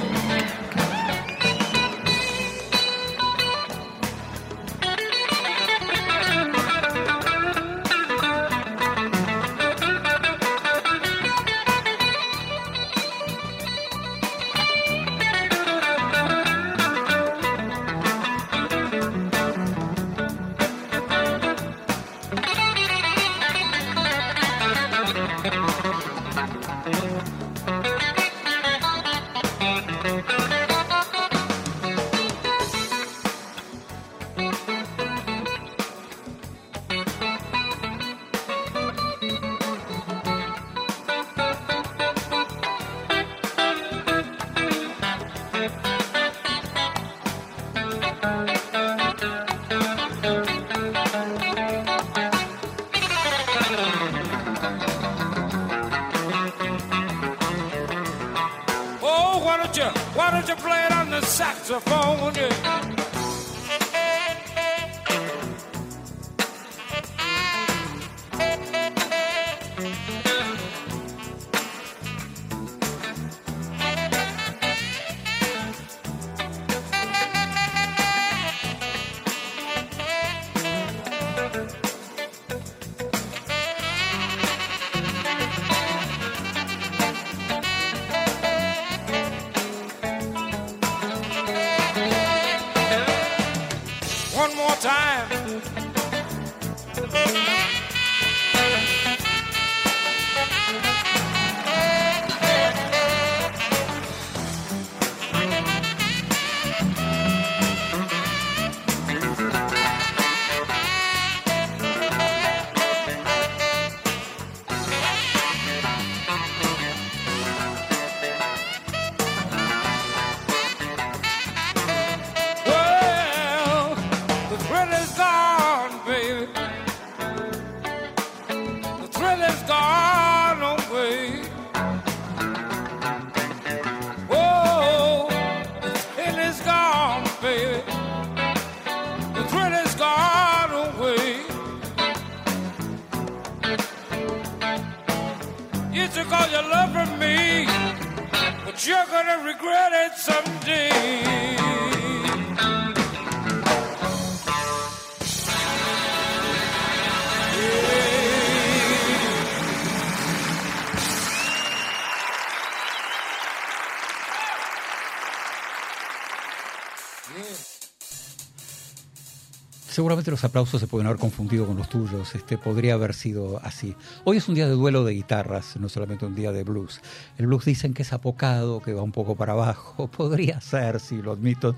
Seguramente los aplausos se pueden haber confundido con los tuyos. Este podría haber sido así. Hoy es un día de duelo de guitarras, no solamente un día de blues. El blues dicen que es apocado, que va un poco para abajo. Podría ser, si lo admito,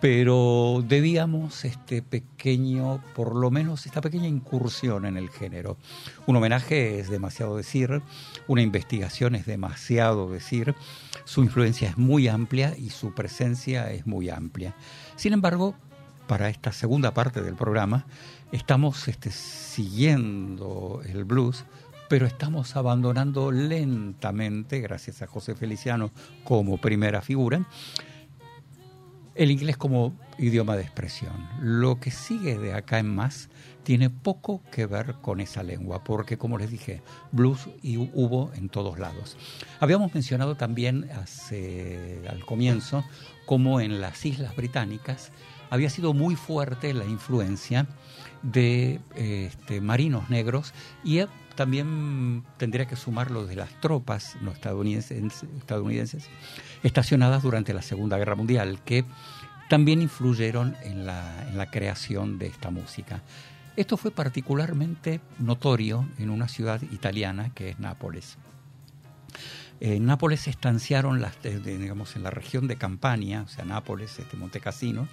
pero debíamos este pequeño, por lo menos esta pequeña incursión en el género. Un homenaje es demasiado decir, una investigación es demasiado decir, su influencia es muy amplia y su presencia es muy amplia. Sin embargo, para esta segunda parte del programa estamos este, siguiendo el blues, pero estamos abandonando lentamente, gracias a José Feliciano como primera figura, el inglés como idioma de expresión. Lo que sigue de acá en más tiene poco que ver con esa lengua, porque como les dije, blues y hubo en todos lados. Habíamos mencionado también hace, al comienzo como en las Islas Británicas había sido muy fuerte la influencia de este, marinos negros y también tendría que sumar lo de las tropas no estadounidenses, estadounidenses estacionadas durante la Segunda Guerra Mundial, que también influyeron en la, en la creación de esta música. Esto fue particularmente notorio en una ciudad italiana que es Nápoles. En Nápoles se estanciaron las, de- de, digamos, en la región de Campania, o sea, Nápoles, este Montecassino,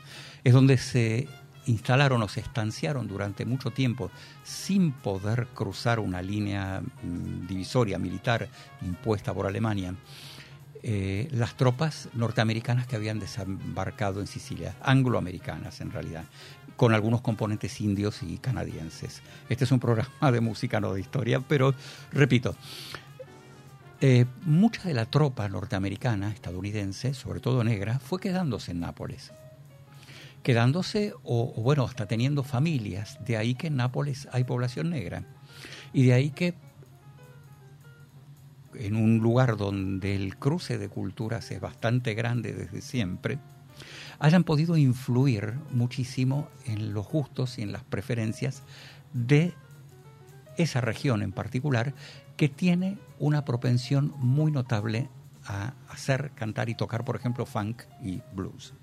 es donde se instalaron o se estanciaron durante mucho tiempo sin poder cruzar una línea mm, divisoria militar impuesta por Alemania. eh, las tropas norteamericanas que habían desembarcado en Sicilia, angloamericanas en realidad, con algunos componentes indios y canadienses. Este es un programa de música, no de historia, pero repito, eh, mucha de la tropa norteamericana, estadounidense, sobre todo negra, fue quedándose en Nápoles. Quedándose, o, o bueno, hasta teniendo familias. De ahí que en Nápoles hay población negra. Y de ahí que en un lugar donde el cruce de culturas es bastante grande desde siempre, hayan podido influir muchísimo en los gustos y en las preferencias de esa región en particular, que tiene una propensión muy notable a hacer, cantar y tocar, por ejemplo, funk y blues.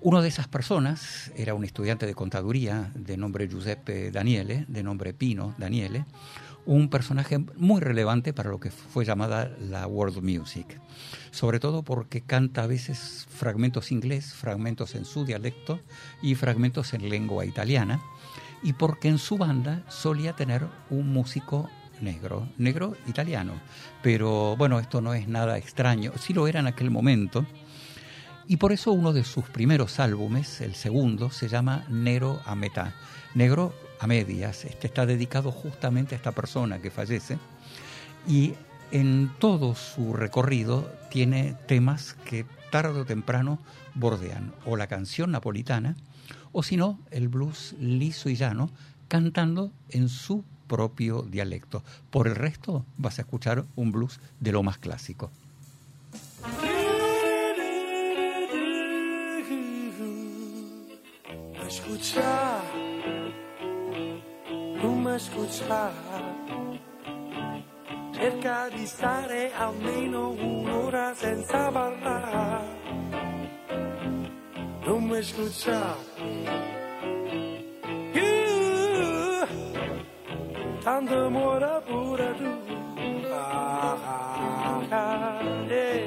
Uno de esas personas era un estudiante de contaduría de nombre Giuseppe Daniele, de nombre Pino Daniele, un personaje muy relevante para lo que fue llamada la world music, sobre todo porque canta a veces fragmentos inglés, fragmentos en su dialecto y fragmentos en lengua italiana, y porque en su banda solía tener un músico negro, negro italiano, pero bueno, esto no es nada extraño, sí lo era en aquel momento, y por eso uno de sus primeros álbumes, el segundo, se llama Nero a metà, negro a medias, este está dedicado justamente a esta persona que fallece, y en todo su recorrido tiene temas que tarde o temprano bordean o la canción napolitana o si no el blues liso y llano cantando en su propio dialecto. Por el resto vas a escuchar un blues de lo más clásico. Escucha, non escucha, cerca di stare almeno un'ora senza parlare. Non mi escucha. Tanto muore pure tu. Ah, ah, ah, yeah.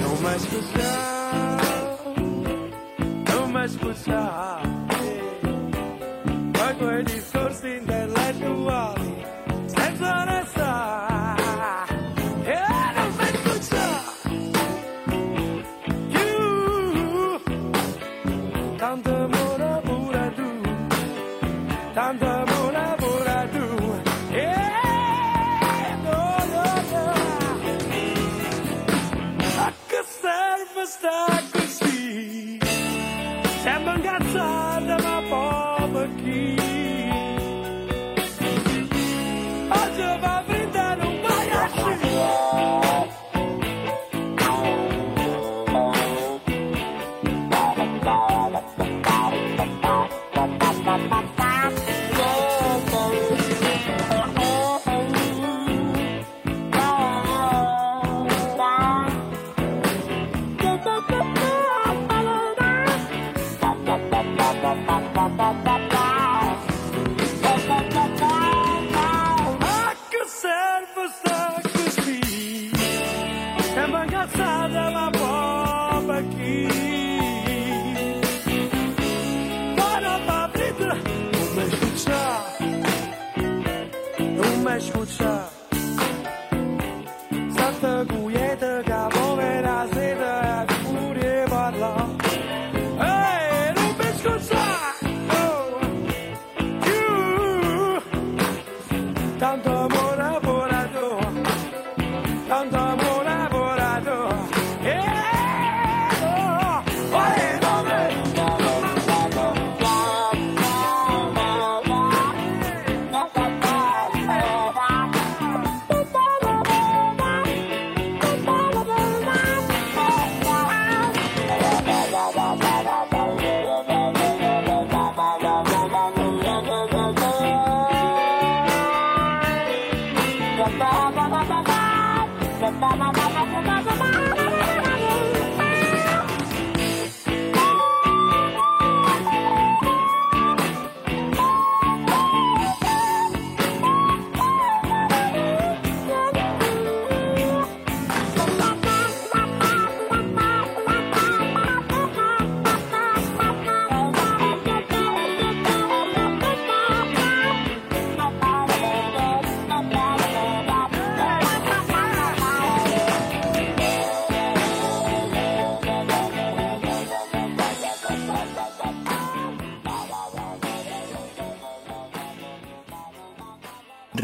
Non mi escucha. Non mi escucha. Ma quei discorsi intellettuali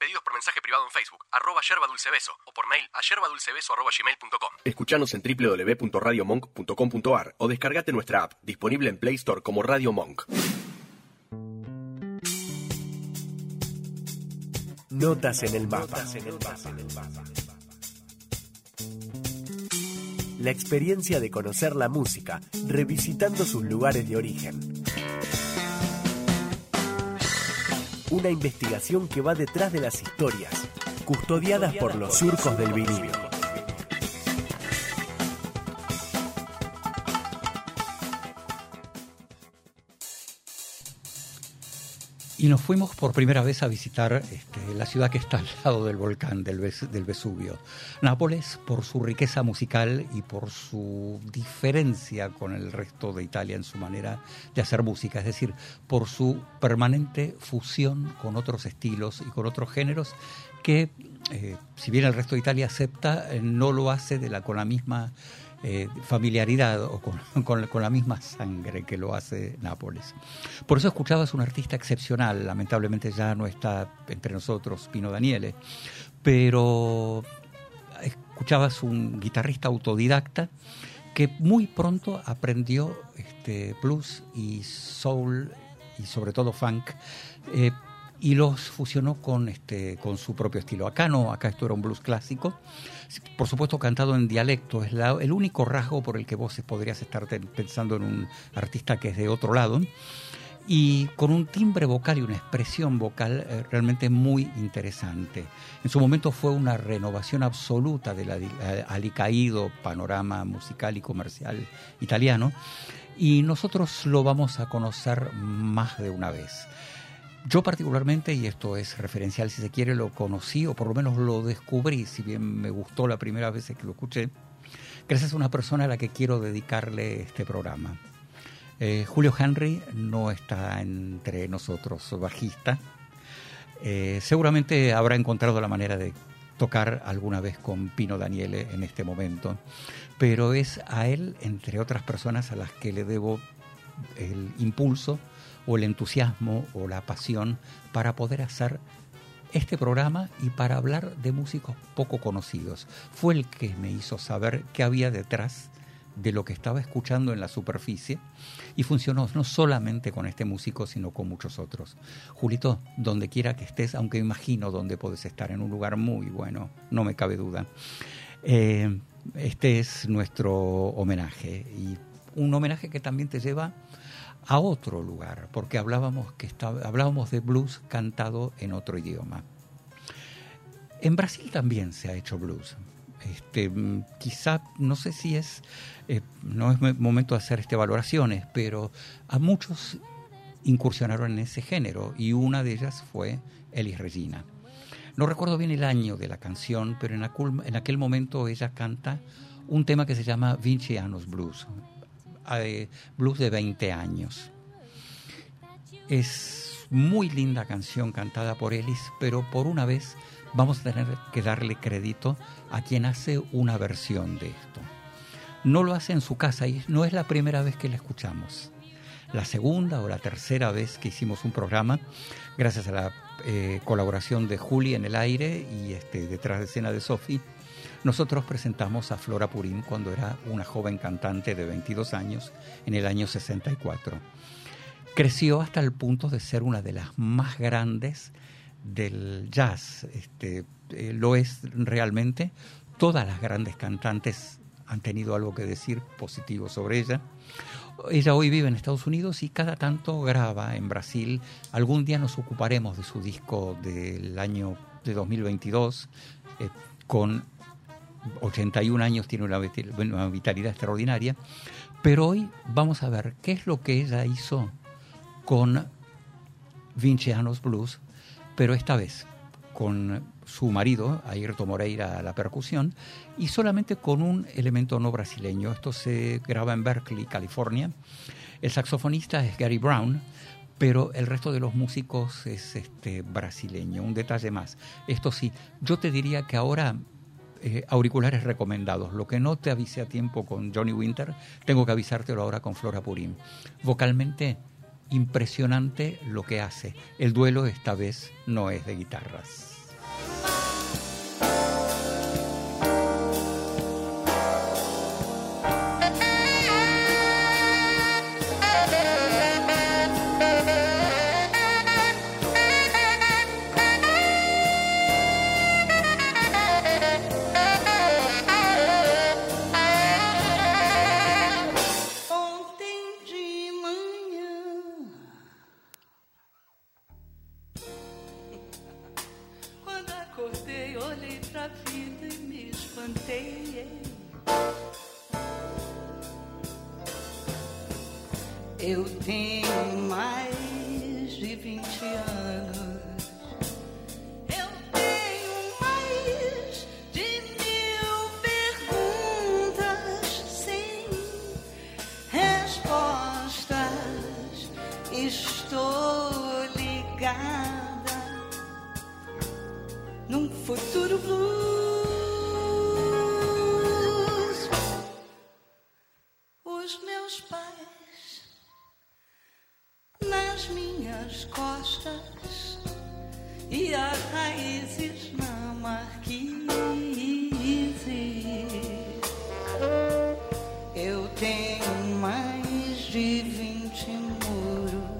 Pedidos por mensaje privado en Facebook, arroba yerba dulce beso, o por mail a yerbadulcebeso arroba gmail.com. Escuchanos en www.radiomonk.com.ar o descargate nuestra app, disponible en Play Store como Radio Monk. Notas en el mapa. La experiencia de conocer la música, revisitando sus lugares de origen. Una investigación que va detrás de las historias, custodiadas por los surcos del vinilo. Y nos fuimos por primera vez a visitar este, la ciudad que está al lado del volcán del, Ves- del Vesubio. Nápoles, por su riqueza musical y por su diferencia con el resto de Italia en su manera de hacer música, es decir, por su permanente fusión con otros estilos y con otros géneros que, eh, si bien el resto de Italia acepta, eh, no lo hace de la, con la misma eh, familiaridad o con, la misma sangre que lo hace Nápoles. Por eso escuchabas un artista excepcional, lamentablemente ya no está entre nosotros Pino Daniele, pero escuchabas un guitarrista autodidacta que muy pronto aprendió este, blues y soul y sobre todo funk eh, y los fusionó con, este, con su propio estilo. Acá no, acá esto era un blues clásico, por supuesto cantado en dialecto, es la- el único rasgo por el que vos podrías estar pensando en un artista que es de otro lado y con un timbre vocal y una expresión vocal eh, realmente muy interesante. En su momento fue una renovación absoluta del eh, alicaído panorama musical y comercial italiano y nosotros lo vamos a conocer más de una vez. Yo particularmente, y esto es referencial si se quiere, lo conocí o por lo menos lo descubrí, si bien me gustó la primera vez que lo escuché, gracias a una persona a la que quiero dedicarle este programa. Eh, Julio Henry no está entre nosotros, bajista. Eh, seguramente habrá encontrado la manera de tocar alguna vez con Pino Daniele en este momento, pero es a él, entre otras personas, a las que le debo el impulso o el entusiasmo o la pasión para poder hacer este programa y para hablar de músicos poco conocidos. Fue el que me hizo saber qué había detrás de lo que estaba escuchando en la superficie y funcionó no solamente con este músico, sino con muchos otros. Julito, donde quiera que estés, aunque imagino dónde puedes estar, en un lugar muy bueno, no me cabe duda. Eh, este es nuestro homenaje y un homenaje que también te lleva a otro lugar, porque hablábamos, que estaba, hablábamos de blues cantado en otro idioma. En Brasil también se ha hecho blues. Este, mm, quizá, no sé si es, eh, no es me- momento de hacer este, valoraciones, pero a muchos incursionaron en ese género y una de ellas fue Elis Regina. No recuerdo bien el año de la canción, pero en aquel, en aquel momento ella canta un tema que se llama Vincianos Blues, eh, blues de 20 años. Es muy linda canción cantada por Ellis, pero por una vez vamos a tener que darle crédito a quien hace una versión de esto. No lo hace en su casa y no es la primera vez que la escuchamos. La segunda o la tercera vez que hicimos un programa, gracias a la eh, colaboración de Juli en el aire y este, detrás de escena de Sofi, nosotros presentamos a Flora Purín cuando era una joven cantante de 22 años en el año 64. Creció hasta el punto de ser una de las más grandes del jazz. Este, eh, lo es realmente. Todas las grandes cantantes han tenido algo que decir positivo sobre ella. Ella hoy vive en Estados Unidos y cada tanto graba en Brasil. Algún día nos ocuparemos de su disco del año de 2022 eh, con 81 años, tiene una, vit- una vitalidad extraordinaria. Pero hoy vamos a ver qué es lo que ella hizo con Vincianos Blues, pero esta vez con su marido, Ayrton Moreira, a la percusión, y solamente con un elemento no brasileño. Esto se graba en Berkeley, California. El saxofonista es Gary Brown, pero el resto de los músicos es este brasileño. Un detalle más. Esto sí, yo te diría que ahora eh, auriculares recomendados. Lo que no te avisé a tiempo con Johnny Winter, tengo que avisártelo ahora con Flora Purim. Vocalmente, impresionante lo que hace. El duelo esta vez no es de guitarras. I'm a muro.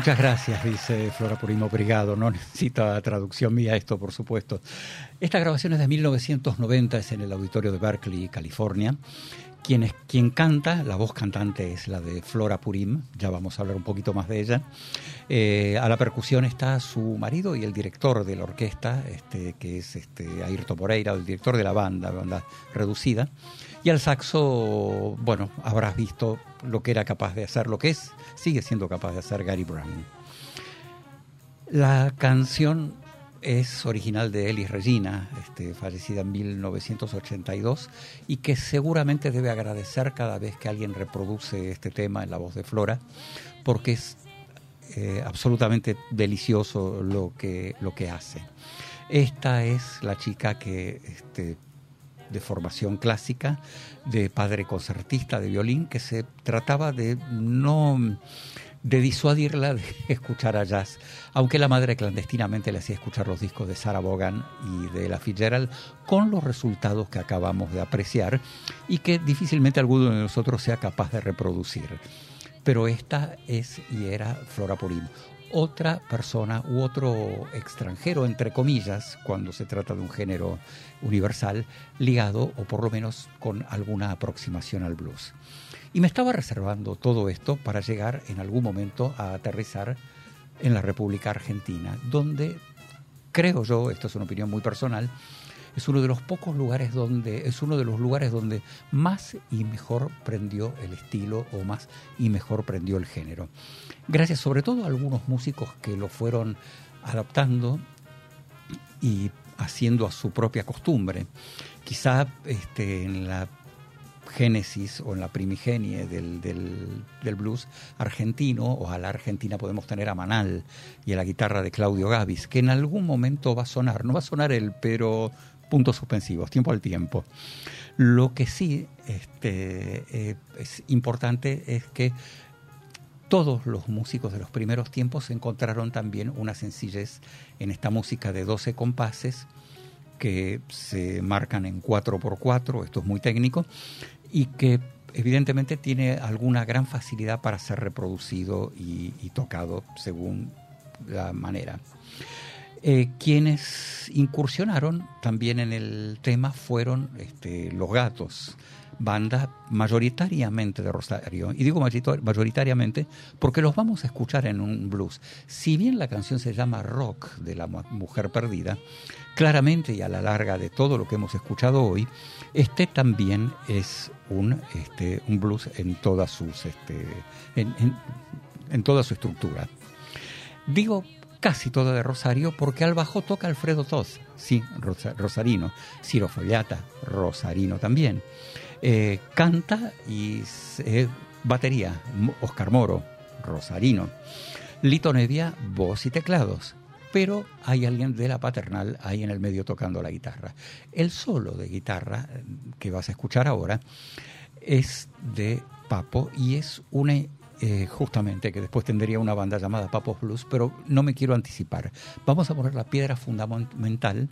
Muchas gracias, dice Flora Purim, obrigado. No necesita traducción mía esto, por supuesto. Esta grabación es de 1990, es en el auditorio de Berkeley, California. Quien, es, quien canta, la voz cantante es la de Flora Purim, ya vamos a hablar un poquito más de ella. Eh, a la percusión está su marido y el director de la orquesta, este, que es este, Ayrton Moreira, el director de la banda, banda reducida. Y al saxo, bueno, habrás visto lo que era capaz de hacer, lo que es, sigue siendo capaz de hacer Gary Brown. La canción es original de Elis Regina, este, fallecida en 1982, y que seguramente debe agradecer cada vez que alguien reproduce este tema en la voz de Flora, porque es eh, absolutamente delicioso lo que, lo que hace. Esta es la chica que este, de formación clásica, de padre concertista de violín, que se trataba de no de disuadirla de escuchar a jazz, aunque la madre clandestinamente le hacía escuchar los discos de Sarah Vaughan y de la Fitzgerald con los resultados que acabamos de apreciar y que difícilmente alguno de nosotros sea capaz de reproducir. Pero esta es y era Flora Purim, otra persona u otro extranjero, entre comillas, cuando se trata de un género universal, ligado o por lo menos con alguna aproximación al blues. Y me estaba reservando todo esto para llegar en algún momento a aterrizar en la República Argentina, donde creo yo, esto es una opinión muy personal, es uno de los pocos lugares donde, es uno de los lugares donde más y mejor prendió el estilo o más y mejor prendió el género. Gracias sobre todo a algunos músicos que lo fueron adaptando y haciendo a su propia costumbre. Quizá este, en la génesis o en la primigenie del, del, blues argentino, o a la Argentina podemos tener a Manal y a la guitarra de Claudio Gavis, que en algún momento va a sonar, no va a sonar él, pero puntos suspensivos, tiempo al tiempo. Lo que sí este, eh, es importante es que todos los músicos de los primeros tiempos encontraron también una sencillez en esta música de 12 compases que se marcan en 4x4, esto es muy técnico, y que evidentemente tiene alguna gran facilidad para ser reproducido y, y tocado según la manera. Eh, quienes incursionaron también en el tema fueron este, Los Gatos, banda mayoritariamente de Rosario. Y digo mayoritariamente porque los vamos a escuchar en un blues. Si bien la canción se llama Rock de la mu- Mujer Perdida, claramente y a la larga de todo lo que hemos escuchado hoy, este también es un, este, blues en todas sus este, en- en toda su estructura. Digo casi toda de Rosario porque al bajo toca Alfredo Todd, sí, rosa- rosarino. Ciro Fogliata, rosarino también. Eh, canta y eh, batería, Oscar Moro, rosarino. Lito Nevia, voz y teclados. Pero hay alguien de la paternal ahí en el medio tocando la guitarra. El solo de guitarra eh, que vas a escuchar ahora es de Papo y es una eh, justamente que después tendría una banda llamada Papos Blues, pero no me quiero anticipar. Vamos a poner la piedra fundamental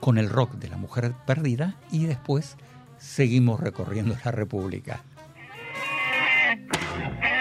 con el rock de la mujer perdida y después seguimos recorriendo la República.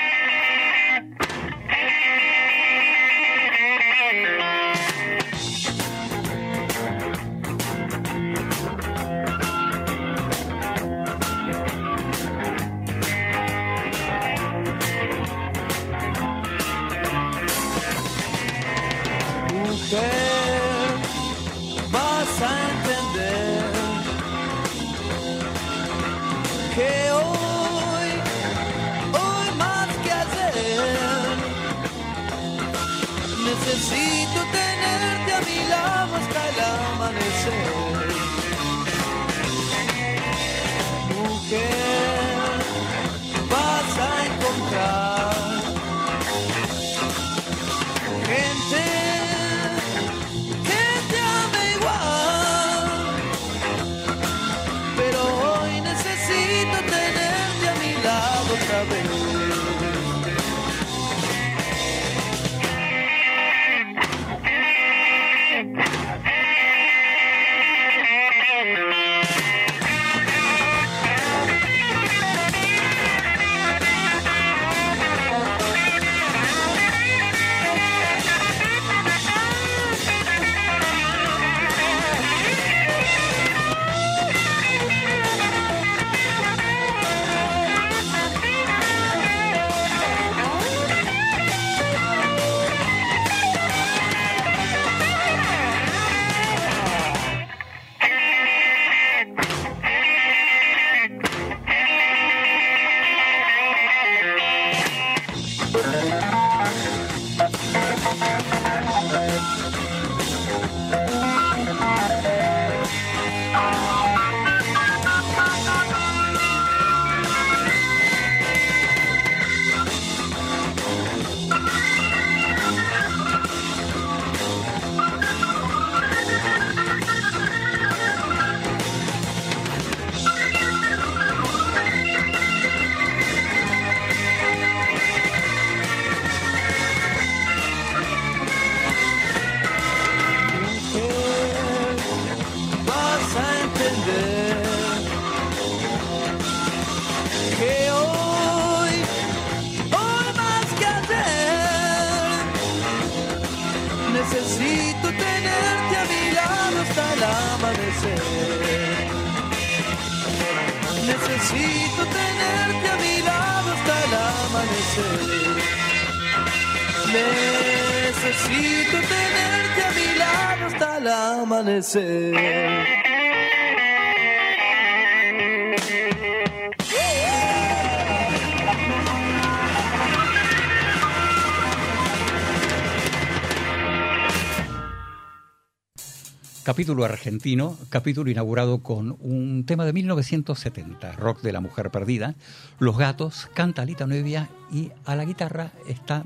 Capítulo argentino, capítulo inaugurado con un tema de 1970, rock de la mujer perdida. Los gatos, canta Lita Nevia y a la guitarra está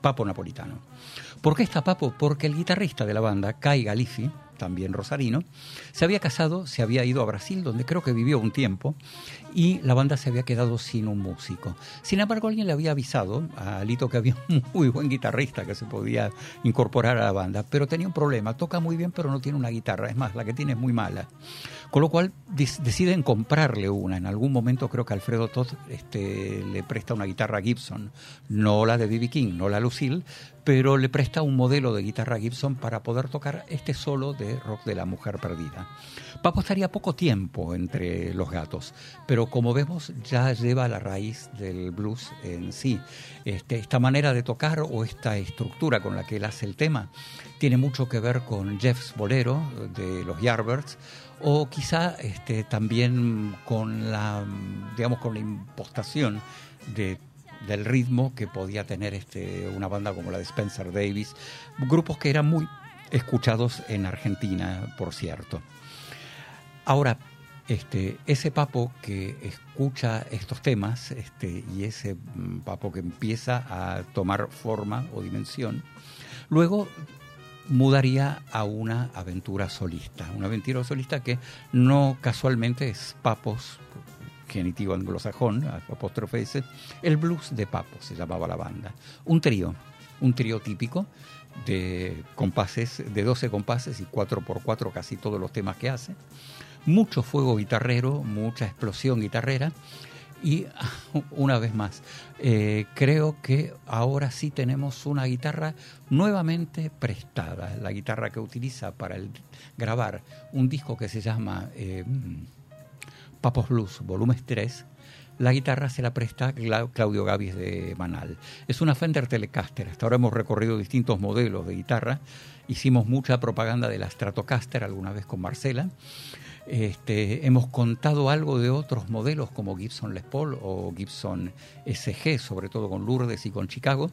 Papo Napolitano. ¿Por qué está Papo? Porque el guitarrista de la banda, Kai Galifi, también rosarino, se había casado, se había ido a Brasil, donde creo que vivió un tiempo, y la banda se había quedado sin un músico. Sin embargo, alguien le había avisado a Lito que había un muy buen guitarrista que se podía incorporar a la banda, pero tenía un problema, toca muy bien pero no tiene una guitarra, es más, la que tiene es muy mala. Con lo cual deciden comprarle una. En algún momento creo que Alfredo Todd este, le presta una guitarra Gibson, no la de B.B. King, no la Lucille, pero le presta un modelo de guitarra Gibson para poder tocar este solo de rock de la mujer perdida. Papo estaría poco tiempo entre los gatos, pero como vemos ya lleva la raíz del blues en sí. Este, esta manera de tocar o esta estructura con la que él hace el tema tiene mucho que ver con Jeff's Bolero de los Yardbirds o quizá este, también con la, digamos, con la impostación de del ritmo que podía tener este, una banda como la de Spencer Davis, grupos que eran muy escuchados en Argentina, por cierto. Ahora, este, ese papo que escucha estos temas este, y ese mm, papo que empieza a tomar forma o dimensión, luego mudaría a una aventura solista, una aventura solista que no casualmente es Papos, genitivo anglosajón, apóstrofe S, el blues de Papo se llamaba la banda. Un trío, un trío típico de compases, de 12 compases y 4 por 4 casi todos los temas que hace. Mucho fuego guitarrero, mucha explosión guitarrera. Y una vez más, eh, creo que ahora sí tenemos una guitarra nuevamente prestada, la guitarra que utiliza para grabar un disco que se llama eh, Papos Blues, volumen 3, la guitarra se la presta Claudio Gavis de Manal. Es una Fender Telecaster. Hasta ahora hemos recorrido distintos modelos de guitarra. Hicimos mucha propaganda de la Stratocaster alguna vez con Marcela. Este, hemos contado algo de otros modelos como Gibson Les Paul o Gibson SG, sobre todo con Lourdes y con Chicago.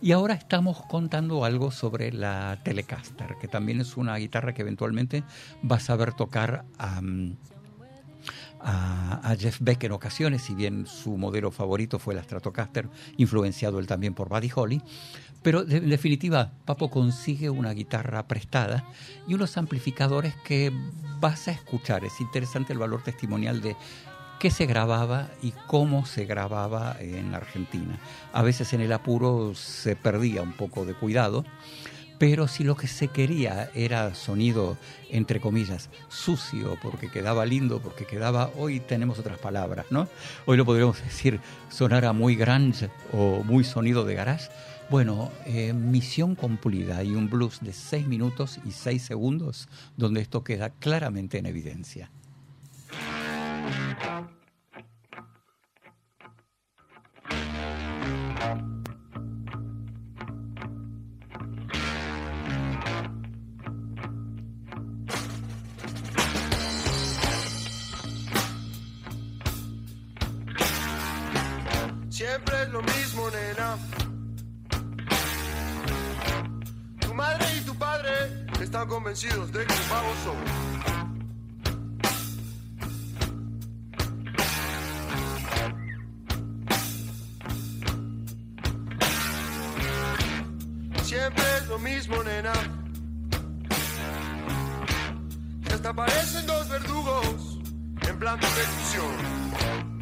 Y ahora estamos contando algo sobre la Telecaster, que también es una guitarra que eventualmente va a saber tocar a a, Jeff Beck en ocasiones, si bien su modelo favorito fue la Stratocaster, influenciado él también por Buddy Holly. Pero en definitiva, Papo consigue una guitarra prestada y unos amplificadores que vas a escuchar. Es interesante el valor testimonial de qué se grababa y cómo se grababa en Argentina. A veces en el apuro se perdía un poco de cuidado pero si lo que se quería era sonido, entre comillas, sucio, porque quedaba lindo, porque quedaba, hoy tenemos otras palabras, ¿no? Hoy lo podríamos decir, sonara muy grunge o muy sonido de garage. Bueno, eh, misión cumplida y un blues de 6 minutos y 6 segundos donde esto queda claramente en evidencia. Siempre es lo mismo, nena. Madre y tu padre están convencidos de que vago soy. Siempre es lo mismo, nena. Hasta parecen dos verdugos en plan de ejecución.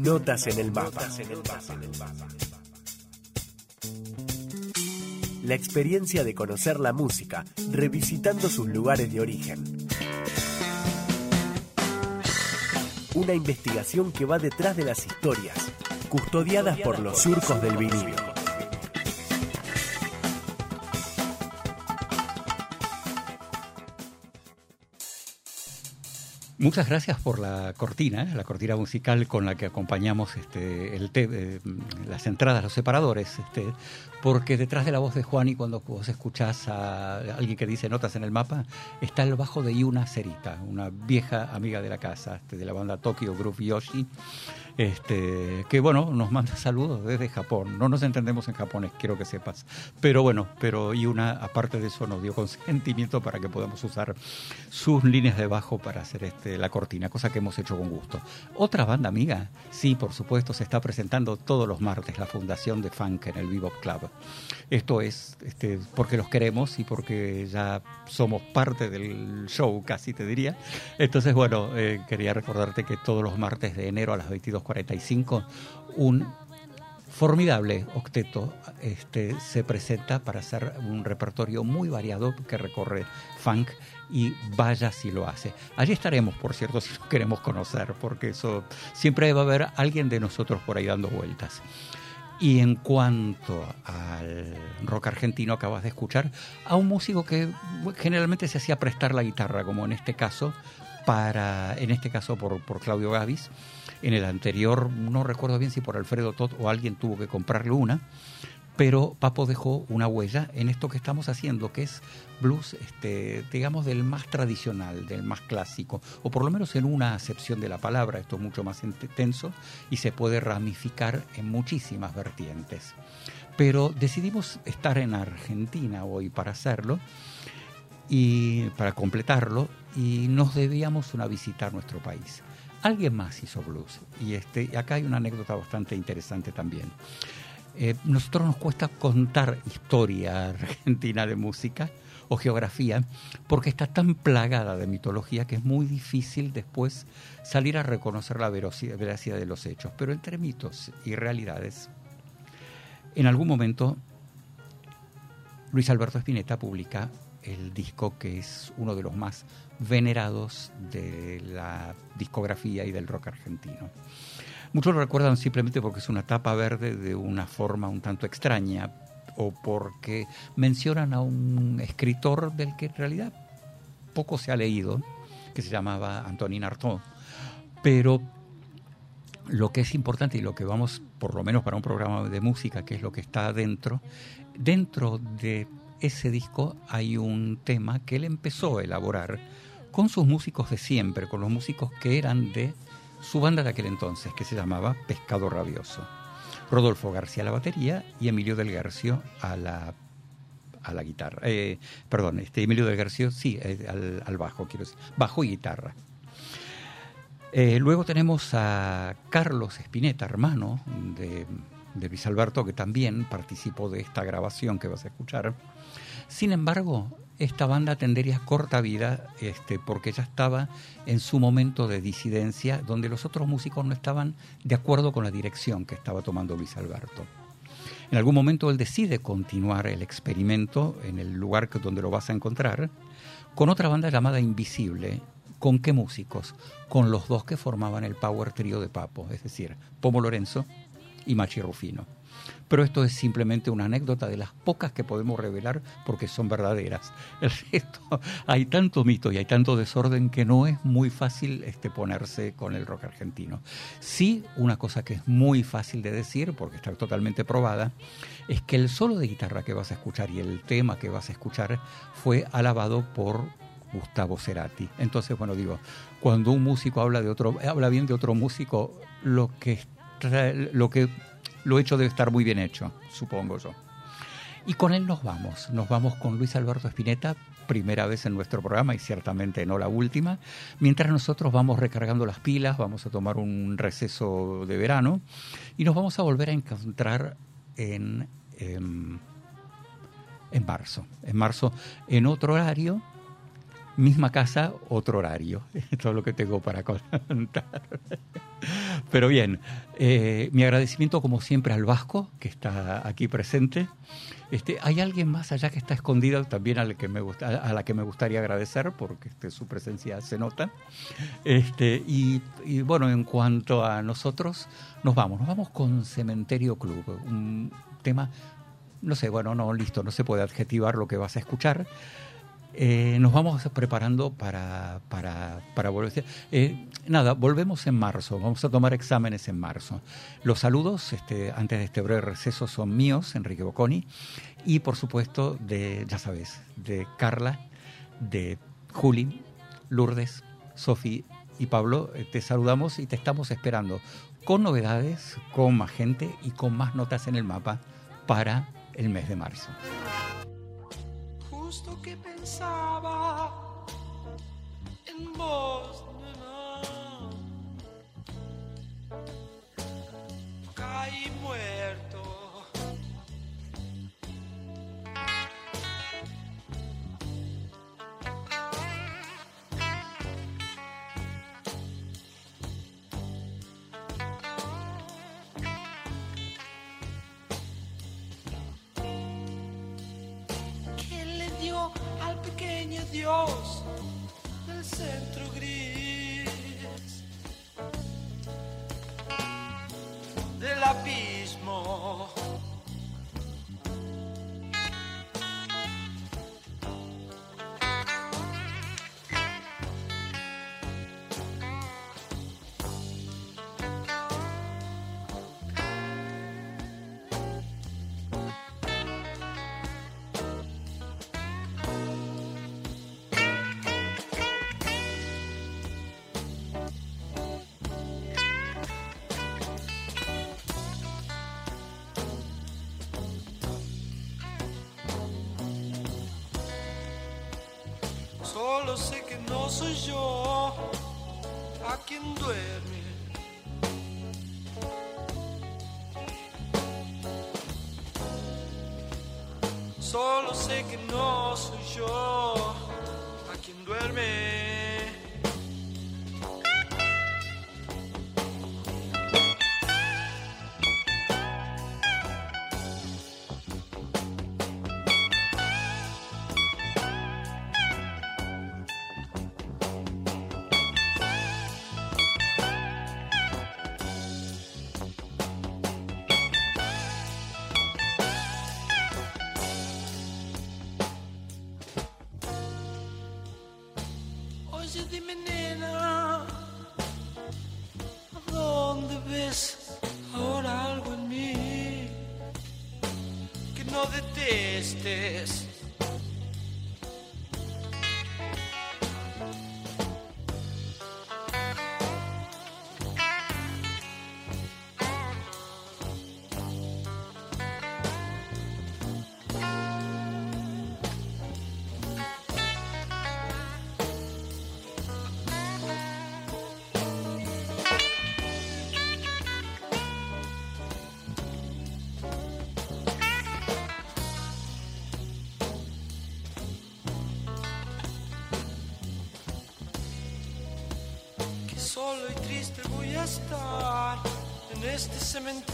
Notas en el mapa. La experiencia de conocer la música, revisitando sus lugares de origen. Una investigación que va detrás de las historias, custodiadas por los surcos del vinilo. Muchas gracias por la cortina, ¿eh? la cortina musical con la que acompañamos este, el te- eh, las entradas, los separadores, este, porque detrás de la voz de Juan y cuando vos escuchás a alguien que dice notas en el mapa, está el bajo de Yuna Cerita, una vieja amiga de la casa, este, de la banda Tokyo Groove Yoshi, este, que bueno, nos manda saludos desde Japón. No nos entendemos en japonés, quiero que sepas. Pero bueno, pero Yuna, aparte de eso, nos dio consentimiento para que podamos usar sus líneas de bajo para hacer este, la cortina, cosa que hemos hecho con gusto. Otra banda amiga, sí, por supuesto, se está presentando todos los martes la Fundación de Funk en el Bebop Club. Esto es este, porque los queremos y porque ya somos parte del show, casi te diría. Entonces, bueno, eh, quería recordarte que todos los martes de enero a las 22.45, un formidable octeto este, se presenta para hacer un repertorio muy variado que recorre funk y vaya si lo hace. Allí estaremos, por cierto, si lo queremos conocer, porque eso siempre va a haber alguien de nosotros por ahí dando vueltas. Y en cuanto al rock argentino, acabas de escuchar a un músico que generalmente se hacía prestar la guitarra, como en este caso, para, en este caso por, por Claudio Gavis. En el anterior, no recuerdo bien si por Alfredo Tot o alguien tuvo que comprarle una, pero Papo dejó una huella en esto que estamos haciendo, que es blues, este, digamos, del más tradicional, del más clásico, o por lo menos en una acepción de la palabra, esto es mucho más intenso y se puede ramificar en muchísimas vertientes. Pero decidimos estar en Argentina hoy para hacerlo y para completarlo y nos debíamos una visita a nuestro país. Alguien más hizo blues y este, acá hay una anécdota bastante interesante también. Eh, nosotros nos cuesta contar historia argentina de música o geografía porque está tan plagada de mitología que es muy difícil después salir a reconocer la veracidad de los hechos. Pero entre mitos y realidades, en algún momento Luis Alberto Spinetta publica el disco que es uno de los más venerados de la discografía y del rock argentino. Muchos lo recuerdan simplemente porque es una tapa verde de una forma un tanto extraña o porque mencionan a un escritor del que en realidad poco se ha leído, que se llamaba Antonin Artaud. Pero lo que es importante y lo que vamos, por lo menos para un programa de música, que es lo que está adentro, dentro de ese disco hay un tema que él empezó a elaborar con sus músicos de siempre, con los músicos que eran de su banda de aquel entonces, que se llamaba Pescado Rabioso. Rodolfo García a la batería y Emilio del Garcio a la, a la guitarra. Eh, perdón, este Emilio del Garcio, sí, eh, al, al bajo, quiero decir, bajo y guitarra. Eh, luego tenemos a Carlos Espineta, hermano de, de Luis Alberto, que también participó de esta grabación que vas a escuchar. Sin embargo, esta banda tendría corta vida este, porque ya estaba en su momento de disidencia, donde los otros músicos no estaban de acuerdo con la dirección que estaba tomando Luis Alberto. En algún momento él decide continuar el experimento en el lugar donde lo vas a encontrar, con otra banda llamada Invisible. ¿Con qué músicos? Con los dos que formaban el Power Trio de Papo, es decir, Pomo Lorenzo y Machi Rufino. Pero esto es simplemente una anécdota de las pocas que podemos revelar porque son verdaderas. El resto, hay tanto mito y hay tanto desorden que no es muy fácil este, ponerse con el rock argentino. Sí, una cosa que es muy fácil de decir, porque está totalmente probada, es que el solo de guitarra que vas a escuchar y el tema que vas a escuchar fue alabado por Gustavo Cerati. Entonces, bueno, digo, cuando un músico habla de otro, habla bien de otro músico, lo que lo que lo hecho debe estar muy bien hecho, supongo yo. Y con él nos vamos, nos vamos con Luis Alberto Spinetta, primera vez en nuestro programa y ciertamente no la última, mientras nosotros vamos recargando las pilas, vamos a tomar un receso de verano y nos vamos a volver a encontrar en, em, en marzo, en marzo en otro horario misma casa, otro horario. Es lo que tengo para contar. Pero bien, eh, mi agradecimiento como siempre al Vasco, que está aquí presente. Este, ¿Hay alguien más allá que está escondida también a la que me, gusta, a la que me gustaría agradecer porque este, su presencia se nota? Este, y, y, bueno, en cuanto a nosotros, nos vamos, nos vamos con Cementerio Club, un tema, no sé, bueno, no, listo, no se puede adjetivar lo que vas a escuchar. Eh, nos vamos preparando para, para, para volver. Eh, nada, volvemos en marzo, vamos a tomar exámenes en marzo. Los saludos, este, antes de este breve receso, son míos, Enrique Bocconi, y por supuesto de, ya sabes, de Carla, de Juli, Lourdes, Sofi y Pablo. Eh, te saludamos y te estamos esperando con novedades, con más gente y con más notas en el mapa para el mes de marzo. Justo que pensaba en vos, nena. Caí muerto. Dios del centro gris Solo sé que no soy yo a quien duerme. Solo sé que no soy yo a quien duerme.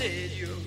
Cementerio. Que